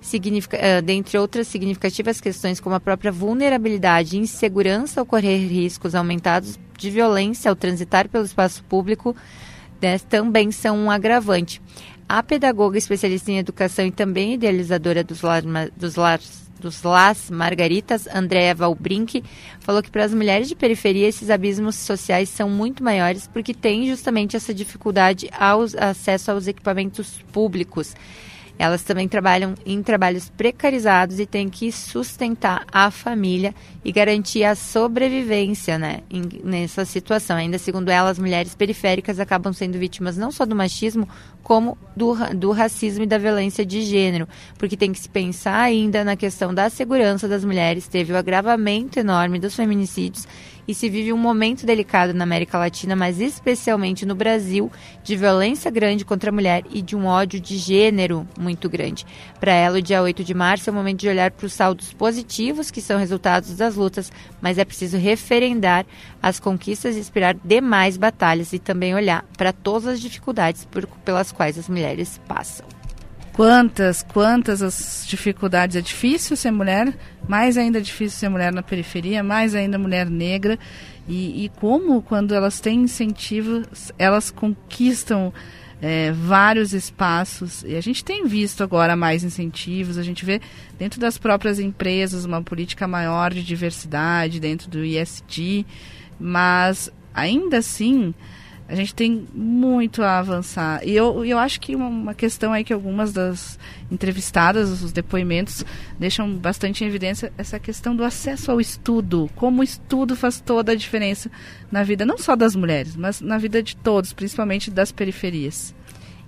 significa, uh, dentre outras significativas questões como a própria vulnerabilidade e insegurança ao correr riscos aumentados de violência ao transitar pelo espaço público, né, também são um agravante. A pedagoga especialista em educação e também idealizadora dos, lar, dos, dos Las Margaritas, Andréa Valbrink, falou que para as mulheres de periferia esses abismos sociais são muito maiores porque tem justamente essa dificuldade ao acesso aos equipamentos públicos. Elas também trabalham em trabalhos precarizados e têm que sustentar a família e garantir a sobrevivência né, em, nessa situação. Ainda segundo elas, mulheres periféricas acabam sendo vítimas não só do machismo, como do, do racismo e da violência de gênero, porque tem que se pensar ainda na questão da segurança das mulheres. Teve o agravamento enorme dos feminicídios e se vive um momento delicado na América Latina, mas especialmente no Brasil, de violência grande contra a mulher e de um ódio de gênero muito grande. Para ela, o dia 8 de março é o momento de olhar para os saldos positivos que são resultados das lutas, mas é preciso referendar as conquistas e esperar demais batalhas e também olhar para todas as dificuldades por, pelas quais as mulheres passam quantas, quantas as dificuldades. É difícil ser mulher, mais ainda difícil ser mulher na periferia, mais ainda mulher negra. E, e como, quando elas têm incentivos, elas conquistam é, vários espaços. E a gente tem visto agora mais incentivos, a gente vê dentro das próprias empresas uma política maior de diversidade, dentro do IST, mas ainda assim a gente tem muito a avançar. E eu, eu acho que uma questão aí que algumas das entrevistadas, os depoimentos, deixam bastante em evidência essa questão do acesso ao estudo. Como o estudo faz toda a diferença na vida, não só das mulheres, mas na vida de todos, principalmente das periferias.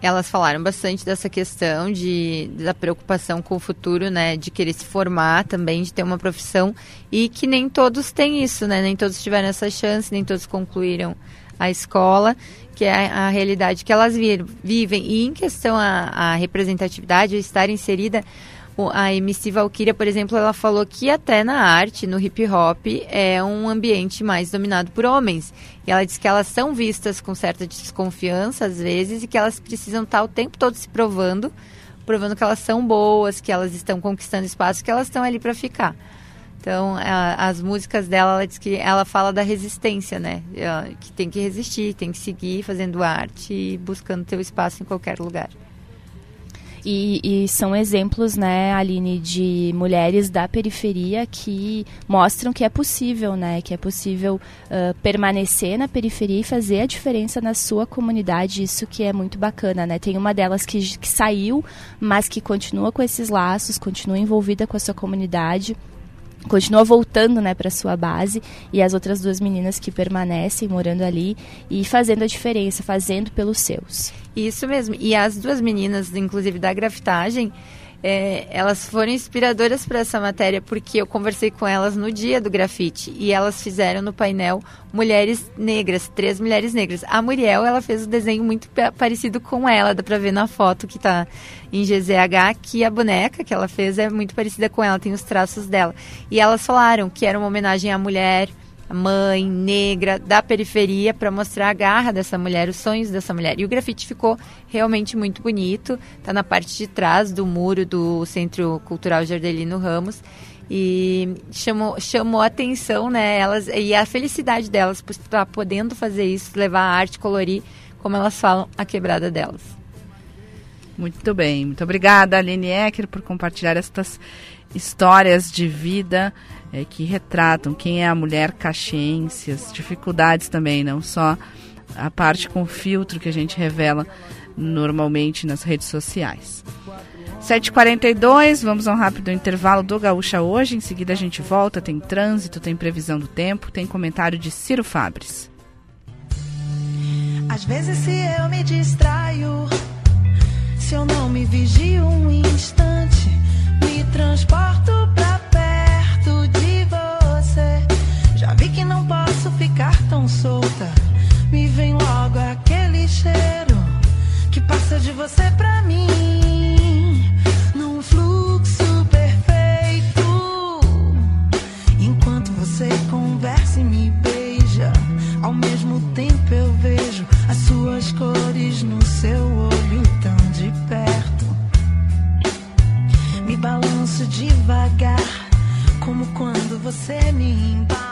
Elas falaram bastante dessa questão de, da preocupação com o futuro, né? De querer se formar também, de ter uma profissão. E que nem todos têm isso, né? Nem todos tiveram essa chance, nem todos concluíram a escola, que é a, realidade que elas vivem. E em questão à, à representatividade, estar inserida, a MC Valkyria, por exemplo, ela falou que até na arte, no hip hop, é um ambiente mais dominado por homens. E ela diz que elas são vistas com certa desconfiança, às vezes, e que elas precisam estar o tempo todo se provando, provando que elas são boas, que elas estão conquistando espaço, que elas estão ali para ficar. Então, as músicas dela, ela diz que ela fala da resistência, né? Que tem que resistir, tem que seguir fazendo arte e buscando teu espaço em qualquer lugar. E, e, são exemplos, né, Aline, de mulheres da periferia que mostram que é possível, né, que é possível uh, permanecer na periferia e fazer a diferença na sua comunidade. Isso que é muito bacana, né? Tem uma delas que, que saiu, mas que continua com esses laços, continua envolvida com a sua comunidade continua voltando né, para sua base e as outras duas meninas que permanecem morando ali e fazendo a diferença, fazendo pelos seus. Isso mesmo. E as duas meninas, inclusive da grafitagem, é, elas foram inspiradoras para essa matéria porque eu conversei com elas no dia do grafite e elas fizeram no painel mulheres negras, três mulheres negras. A Muriel, ela fez o um desenho muito parecido com ela, dá para ver na foto que está em GZH, que a boneca que ela fez é muito parecida com ela, tem os traços dela. E elas falaram que era uma homenagem à mulher, mãe negra da periferia para mostrar a garra dessa mulher, os sonhos dessa mulher. E o grafite ficou realmente muito bonito. Tá na parte de trás do muro do Centro Cultural Jardelino Ramos. E chamou, chamou a atenção, né? Elas, e a felicidade delas por estar podendo fazer isso, levar a arte, colorir, como elas falam, a quebrada delas. Muito bem, muito obrigada, Aline Ecker, por compartilhar estas histórias de vida é, que retratam quem é a mulher caxiense, as dificuldades também, não só a parte com filtro que a gente revela normalmente nas redes sociais. 7h42, vamos a um rápido intervalo do Gaúcha hoje. Em seguida a gente volta. Tem trânsito, tem previsão do tempo, tem comentário de Ciro Fabres. Às vezes, se eu me distraio, se eu não me vigio um instante, me transporto pra ficar tão solta. Me vem logo aquele cheiro que passa de você pra mim. Num fluxo perfeito. Enquanto você conversa e me beija, ao mesmo tempo eu vejo as suas cores no seu olho tão de perto. Me balanço devagar, como quando você me embala.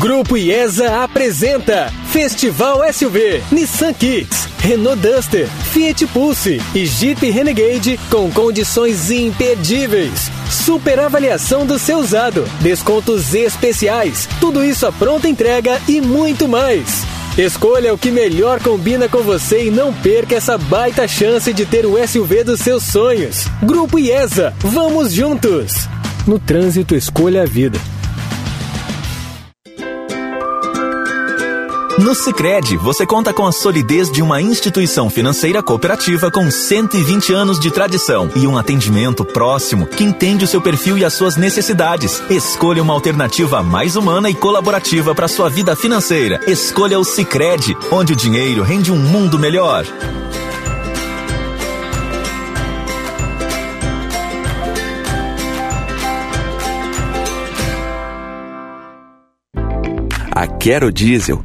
Grupo IESA apresenta Festival SUV, Nissan Kicks, Renault Duster, Fiat Pulse e Jeep Renegade com condições imperdíveis. Super avaliação do seu usado, descontos especiais, tudo isso à pronta entrega e muito mais. Escolha o que melhor combina com você e não perca essa baita chance de ter o SUV dos seus sonhos. Grupo IESA, vamos juntos! No trânsito, escolha a vida. No Sicredi, você conta com a solidez de uma instituição financeira cooperativa com 120 anos de tradição e um atendimento próximo que entende o seu perfil e as suas necessidades. Escolha uma alternativa mais humana e colaborativa para sua vida financeira. Escolha o Sicredi, onde o dinheiro rende um mundo melhor. A Quero Diesel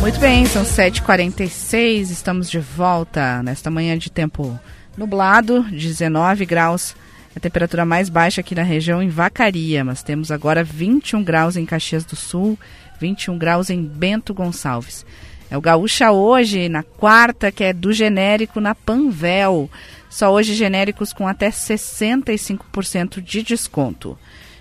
Muito bem, são 7h46, estamos de volta nesta manhã de tempo nublado, 19 graus, a temperatura mais baixa aqui na região em Vacaria, mas temos agora 21 graus em Caxias do Sul, 21 graus em Bento Gonçalves. É o Gaúcha hoje, na quarta, que é do genérico na Panvel. Só hoje genéricos com até 65% de desconto.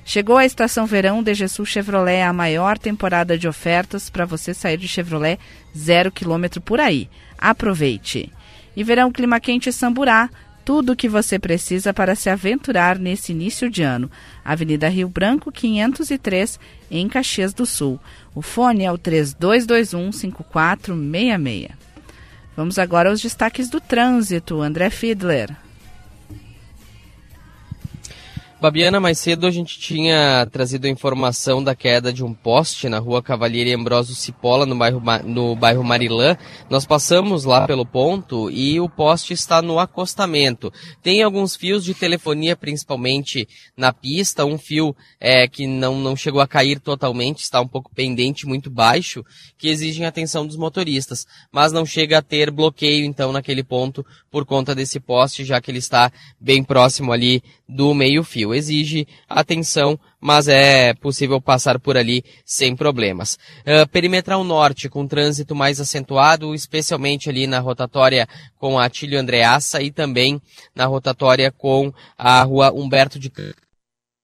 Chegou a estação verão DGSul Chevrolet, a maior temporada de ofertas para você sair de Chevrolet zero quilômetro por aí. Aproveite! E verão clima quente Samburá, tudo o que você precisa para se aventurar nesse início de ano. Avenida Rio Branco, 503, em Caxias do Sul. O fone é o 3221-5466. Vamos agora aos destaques do trânsito. André Fiedler. Babiana, mais cedo a gente tinha trazido a informação da queda de um poste na rua Cavalheiro Ambroso Cipolla, no bairro, no bairro Marilã. Nós passamos lá pelo ponto e o poste está no acostamento. Tem alguns fios de telefonia, principalmente na pista, um fio é, que não, não chegou a cair totalmente, está um pouco pendente, muito baixo, que exigem atenção dos motoristas. Mas não chega a ter bloqueio, então, naquele ponto, por conta desse poste, já que ele está bem próximo ali do meio-fio. Exige atenção, mas é possível passar por ali sem problemas. Uh, perimetral Norte, com trânsito mais acentuado, especialmente ali na rotatória com a Atílio Andreassa e também na rotatória com a rua Humberto de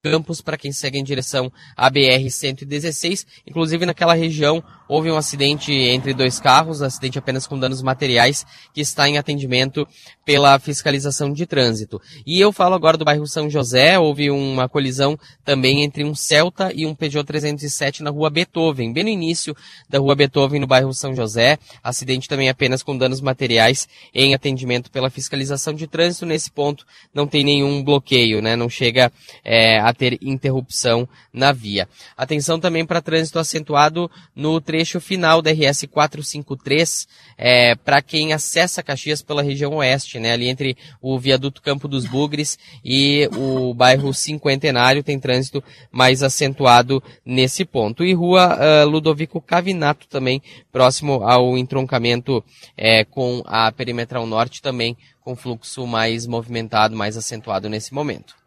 Campos para quem segue em direção à BR-116. Inclusive naquela região houve um acidente entre dois carros, acidente apenas com danos materiais, que está em atendimento pela fiscalização de trânsito. E eu falo agora do bairro São José, houve uma colisão também entre um Celta e um Peugeot 307 na rua Beethoven, bem no início da rua Beethoven no bairro São José. Acidente também apenas com danos materiais em atendimento pela fiscalização de trânsito. Nesse ponto não tem nenhum bloqueio, né? Não chega é, a ter interrupção na via. Atenção também para trânsito acentuado no trecho final da RS 453, é, para quem acessa Caxias pela região oeste, né? Ali entre o viaduto Campo dos Bugres e o bairro Cinquentenário tem trânsito mais acentuado nesse ponto. E rua uh, Ludovico Cavinato também, próximo ao entroncamento é, com a Perimetral Norte também com fluxo mais movimentado, mais acentuado nesse momento.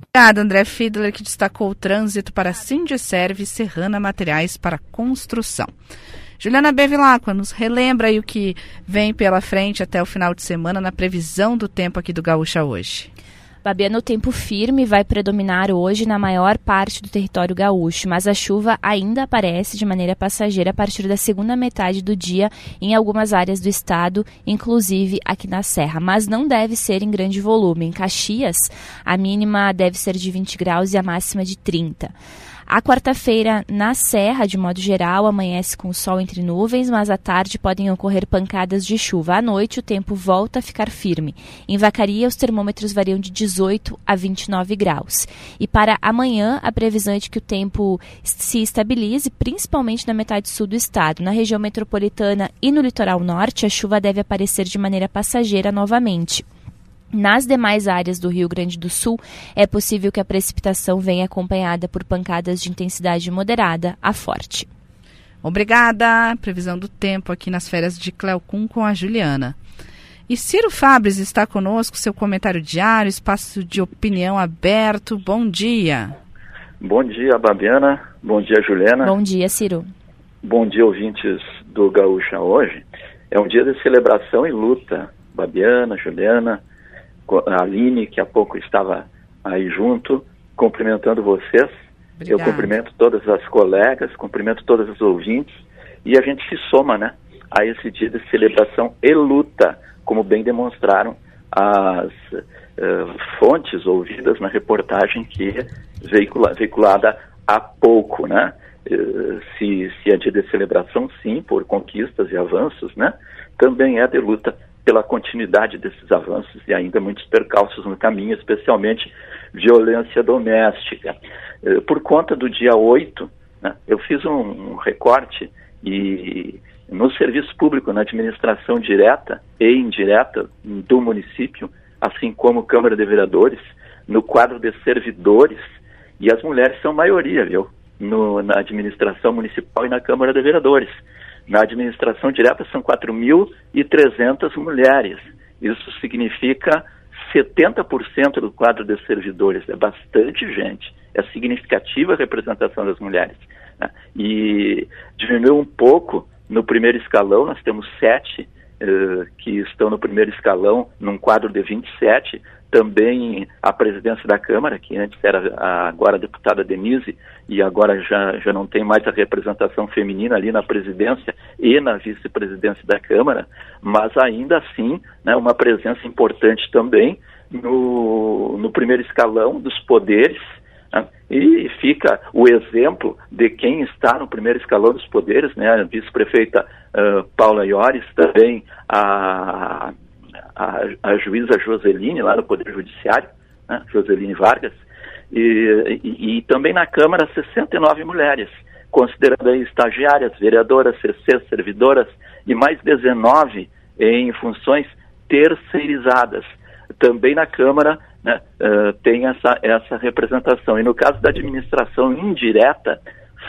Obrigada, André Fiedler, que destacou o trânsito para Sindiserve Serrana Materiais para Construção. Juliana Bevilacqua nos relembra aí o que vem pela frente até o final de semana na previsão do tempo aqui do Gaúcha hoje. Fabiano, o tempo firme vai predominar hoje na maior parte do território gaúcho, mas a chuva ainda aparece de maneira passageira a partir da segunda metade do dia em algumas áreas do estado, inclusive aqui na Serra, mas não deve ser em grande volume. Em Caxias, a mínima deve ser de 20 graus e a máxima de 30. A quarta-feira, na Serra, de modo geral, amanhece com sol entre nuvens, mas à tarde podem ocorrer pancadas de chuva. À noite, o tempo volta a ficar firme. Em Vacaria, os termômetros variam de 18 a 29 graus. E para amanhã, a previsão é de que o tempo se estabilize, principalmente na metade sul do estado. Na região metropolitana e no litoral norte, a chuva deve aparecer de maneira passageira novamente. Nas demais áreas do Rio Grande do Sul, é possível que a precipitação venha acompanhada por pancadas de intensidade moderada a forte. Obrigada. Previsão do tempo aqui nas férias de Cleocum com a Juliana. E Ciro Fabres está conosco, seu comentário diário, espaço de opinião aberto. Bom dia. Bom dia, Babiana. Bom dia, Juliana. Bom dia, Ciro. Bom dia, ouvintes do Gaúcha hoje. É um dia de celebração e luta. Babiana, Juliana, a Aline, que há pouco estava aí junto, cumprimentando vocês. Obrigada. Eu cumprimento todas as colegas, cumprimento todos os ouvintes e a gente se soma, né, a esse dia de celebração e luta, como bem demonstraram as uh, fontes ouvidas na reportagem que veicula, veiculada há pouco, né? Uh, se, se é dia de celebração, sim, por conquistas e avanços, né? Também é de luta pela continuidade desses avanços e ainda muitos percalços no caminho, especialmente violência doméstica. Eh, por conta do dia 8, né, eu fiz um, recorte e no serviço público, na administração direta e indireta do município, assim como Câmara de Vereadores, no quadro de servidores, e as mulheres são maioria, viu? No, na administração municipal e na Câmara de Vereadores. Na administração direta são 4.300 mulheres. Isso significa 70% do quadro de servidores. É bastante gente. É significativa a representação das mulheres. Né? E diminuiu um pouco no primeiro escalão, nós temos sete uh, que estão no primeiro escalão, num quadro de 27, também a presidência da Câmara, que antes era a, agora a deputada Denise, e agora já, já não tem mais a representação feminina ali na presidência e na vice-presidência da Câmara, mas ainda assim né, uma presença importante também no, no primeiro escalão dos poderes, né, e fica o exemplo de quem está no primeiro escalão dos poderes, né, a vice-prefeita uh, Paula Iores, também a a, a juíza Joseline, lá no Poder Judiciário, né, Joseline Vargas, e, e, e, também na Câmara 69 mulheres, considerando estagiárias, vereadoras, CC, servidoras e mais 19 em funções terceirizadas. Também na Câmara né, uh, tem essa, essa representação. E no caso da administração indireta,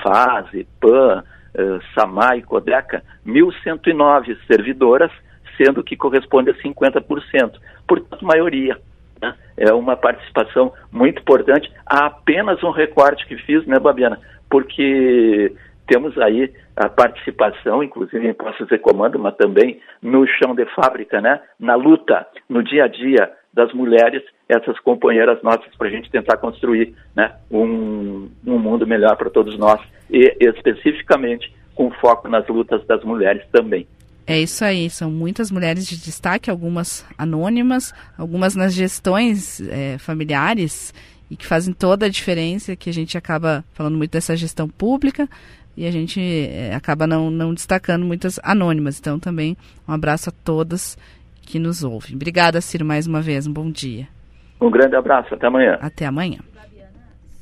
FASE, PAN, uh, SAMAI, CODECA, 1.109 servidoras sendo que corresponde a 50%. Portanto, maioria. Né? É uma participação muito importante. Há apenas um recorte que fiz, né, Babiana? Porque temos aí a participação, inclusive em postos de comando, mas também no chão de fábrica, né? na luta, no dia a dia das mulheres, essas companheiras nossas, para a gente tentar construir né? um, um mundo melhor para todos nós, e especificamente com foco nas lutas das mulheres também. É isso aí, são muitas mulheres de destaque, algumas anônimas, algumas nas gestões é, familiares e que fazem toda a diferença, que a gente acaba falando muito dessa gestão pública e a gente é, acaba não, não destacando muitas anônimas. Então também um abraço a todas que nos ouvem. Obrigada, Ciro, mais uma vez. Um bom dia. Um grande abraço, até amanhã. Até amanhã.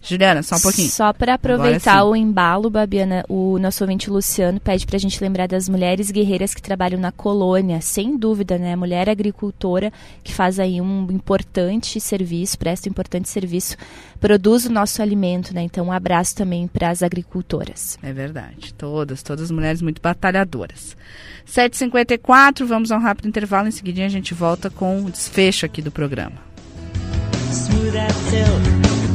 Juliana, só um pouquinho. Só para aproveitar o embalo, Babiana, o nosso ouvinte Luciano pede para a gente lembrar das mulheres guerreiras que trabalham na colônia, sem dúvida, né? Mulher agricultora que faz aí um importante serviço, presta um importante serviço, produz o nosso alimento, né? Então, um abraço também para as agricultoras. É verdade, todas, todas as mulheres muito batalhadoras. 7h54, vamos a um rápido intervalo, em seguida a gente volta com o desfecho aqui do programa. Smooth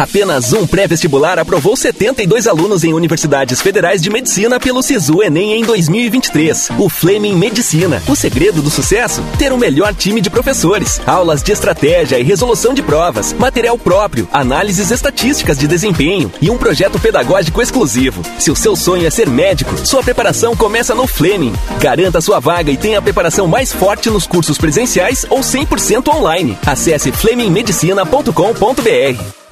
Apenas um pré-vestibular aprovou 72 alunos em universidades federais de medicina pelo Sisu Enem em 2023. O Fleming Medicina. O segredo do sucesso? Ter o um melhor time de professores, aulas de estratégia e resolução de provas, material próprio, análises estatísticas de desempenho e um projeto pedagógico exclusivo. Se o seu sonho é ser médico, sua preparação começa no Fleming. Garanta sua vaga e tenha a preparação mais forte nos cursos presenciais ou 100% online. Acesse flemingmedicina.com.br.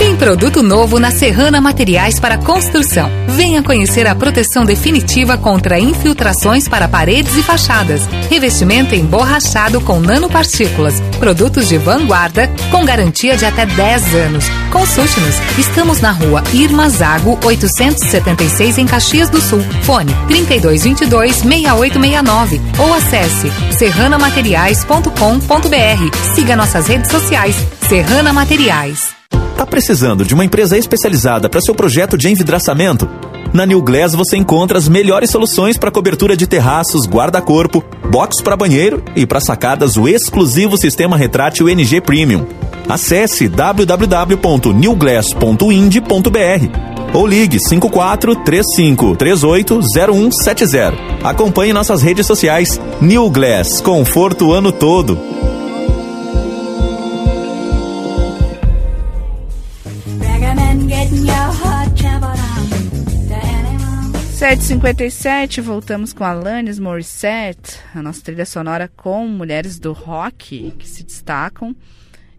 Tem produto novo na Serrana Materiais para Construção. Venha conhecer a proteção definitiva contra infiltrações para paredes e fachadas. Revestimento emborrachado com nanopartículas. Produtos de vanguarda com garantia de até 10 anos. Consulte-nos. Estamos na rua Irma Zago, 876 em Caxias do Sul. Fone 3222-6869 ou acesse serranamateriais.com.br. Siga nossas redes sociais. Serrana Materiais. Tá precisando de uma empresa especializada para seu projeto de envidraçamento? Na New Glass você encontra as melhores soluções para cobertura de terraços, guarda-corpo, box para banheiro e para sacadas o exclusivo sistema retrátil NG Premium. Acesse www.newglass.ind.br ou ligue 54 35 38 0170. Acompanhe nossas redes sociais. New Glass, conforto o ano todo. 7h57, voltamos com Alanis Morissette, a nossa trilha sonora com mulheres do rock que se destacam.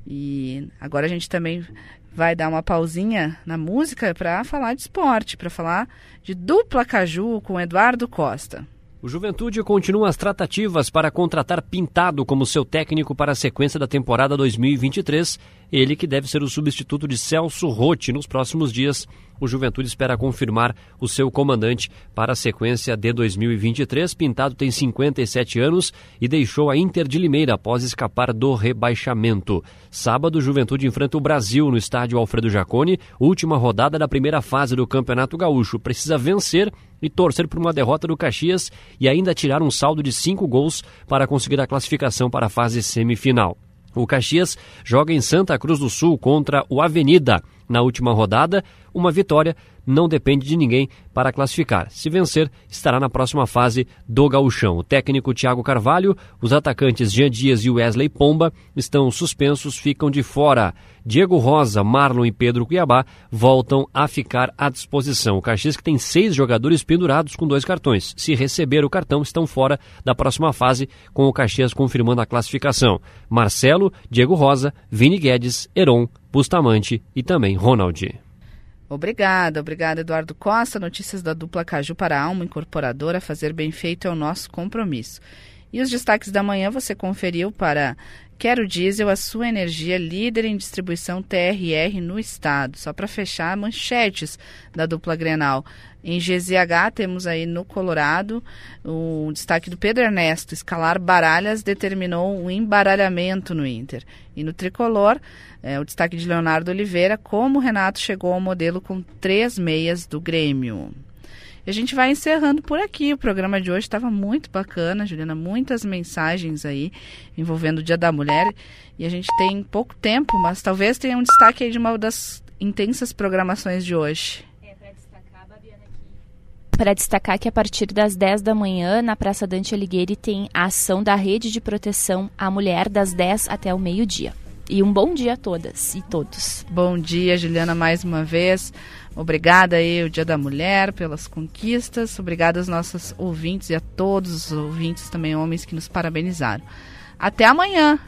E agora a gente também vai dar uma pausinha na música para falar de esporte, para falar de dupla caju com Eduardo Costa. O Juventude continua as tratativas para contratar Pintado como seu técnico para a sequência da temporada 2023. Ele que deve ser o substituto de Celso Rotti nos próximos dias o Juventude espera confirmar o seu comandante para a sequência de 2023. Pintado tem 57 anos e deixou a Inter de Limeira após escapar do rebaixamento. Sábado, o Juventude enfrenta o Brasil no estádio Alfredo Jaconi, última rodada da primeira fase do Campeonato Gaúcho. Precisa vencer e torcer por uma derrota do Caxias e ainda tirar um saldo de cinco gols para conseguir a classificação para a fase semifinal. O Caxias joga em Santa Cruz do Sul contra o Avenida na última rodada. Uma vitória não depende de ninguém para classificar. Se vencer, estará na próxima fase do gauchão. O técnico Thiago Carvalho, os atacantes Jean Dias e Wesley Pomba estão suspensos, ficam de fora. Diego Rosa, Marlon e Pedro Cuiabá voltam a ficar à disposição. O Caxias que tem seis jogadores pendurados com dois cartões. Se receber o cartão, estão fora da próxima fase, com o Caxias confirmando a classificação. Marcelo, Diego Rosa, Vini Guedes, Heron, Bustamante e também Ronald. Obrigada, obrigada Eduardo Costa. Notícias da dupla Caju para a Alma Incorporadora. Fazer bem feito é o nosso compromisso. E os destaques da manhã você conferiu para Quero Diesel, a sua energia líder em distribuição TRR no estado. Só para fechar, manchetes da dupla Grenal. Em GZH temos aí no Colorado o destaque do Pedro Ernesto. Escalar baralhas determinou um embaralhamento no Inter. E no Tricolor, é, o destaque de Leonardo Oliveira, como o Renato chegou ao modelo com três meias do Grêmio. E a gente vai encerrando por aqui. O programa de hoje estava muito bacana, Juliana. Muitas mensagens aí envolvendo o Dia da Mulher. E a gente tem pouco tempo, mas talvez tenha um destaque aí de uma das intensas programações de hoje. Para destacar que a partir das 10 da manhã, na Praça Dante Alighieri, tem a ação da Rede de Proteção à Mulher, das 10 até o meio-dia. E um bom dia a todas e todos. Bom dia, Juliana, mais uma vez. Obrigada aí, o Dia da Mulher, pelas conquistas. Obrigada aos nossos ouvintes e a todos os ouvintes, também homens, que nos parabenizaram. Até amanhã.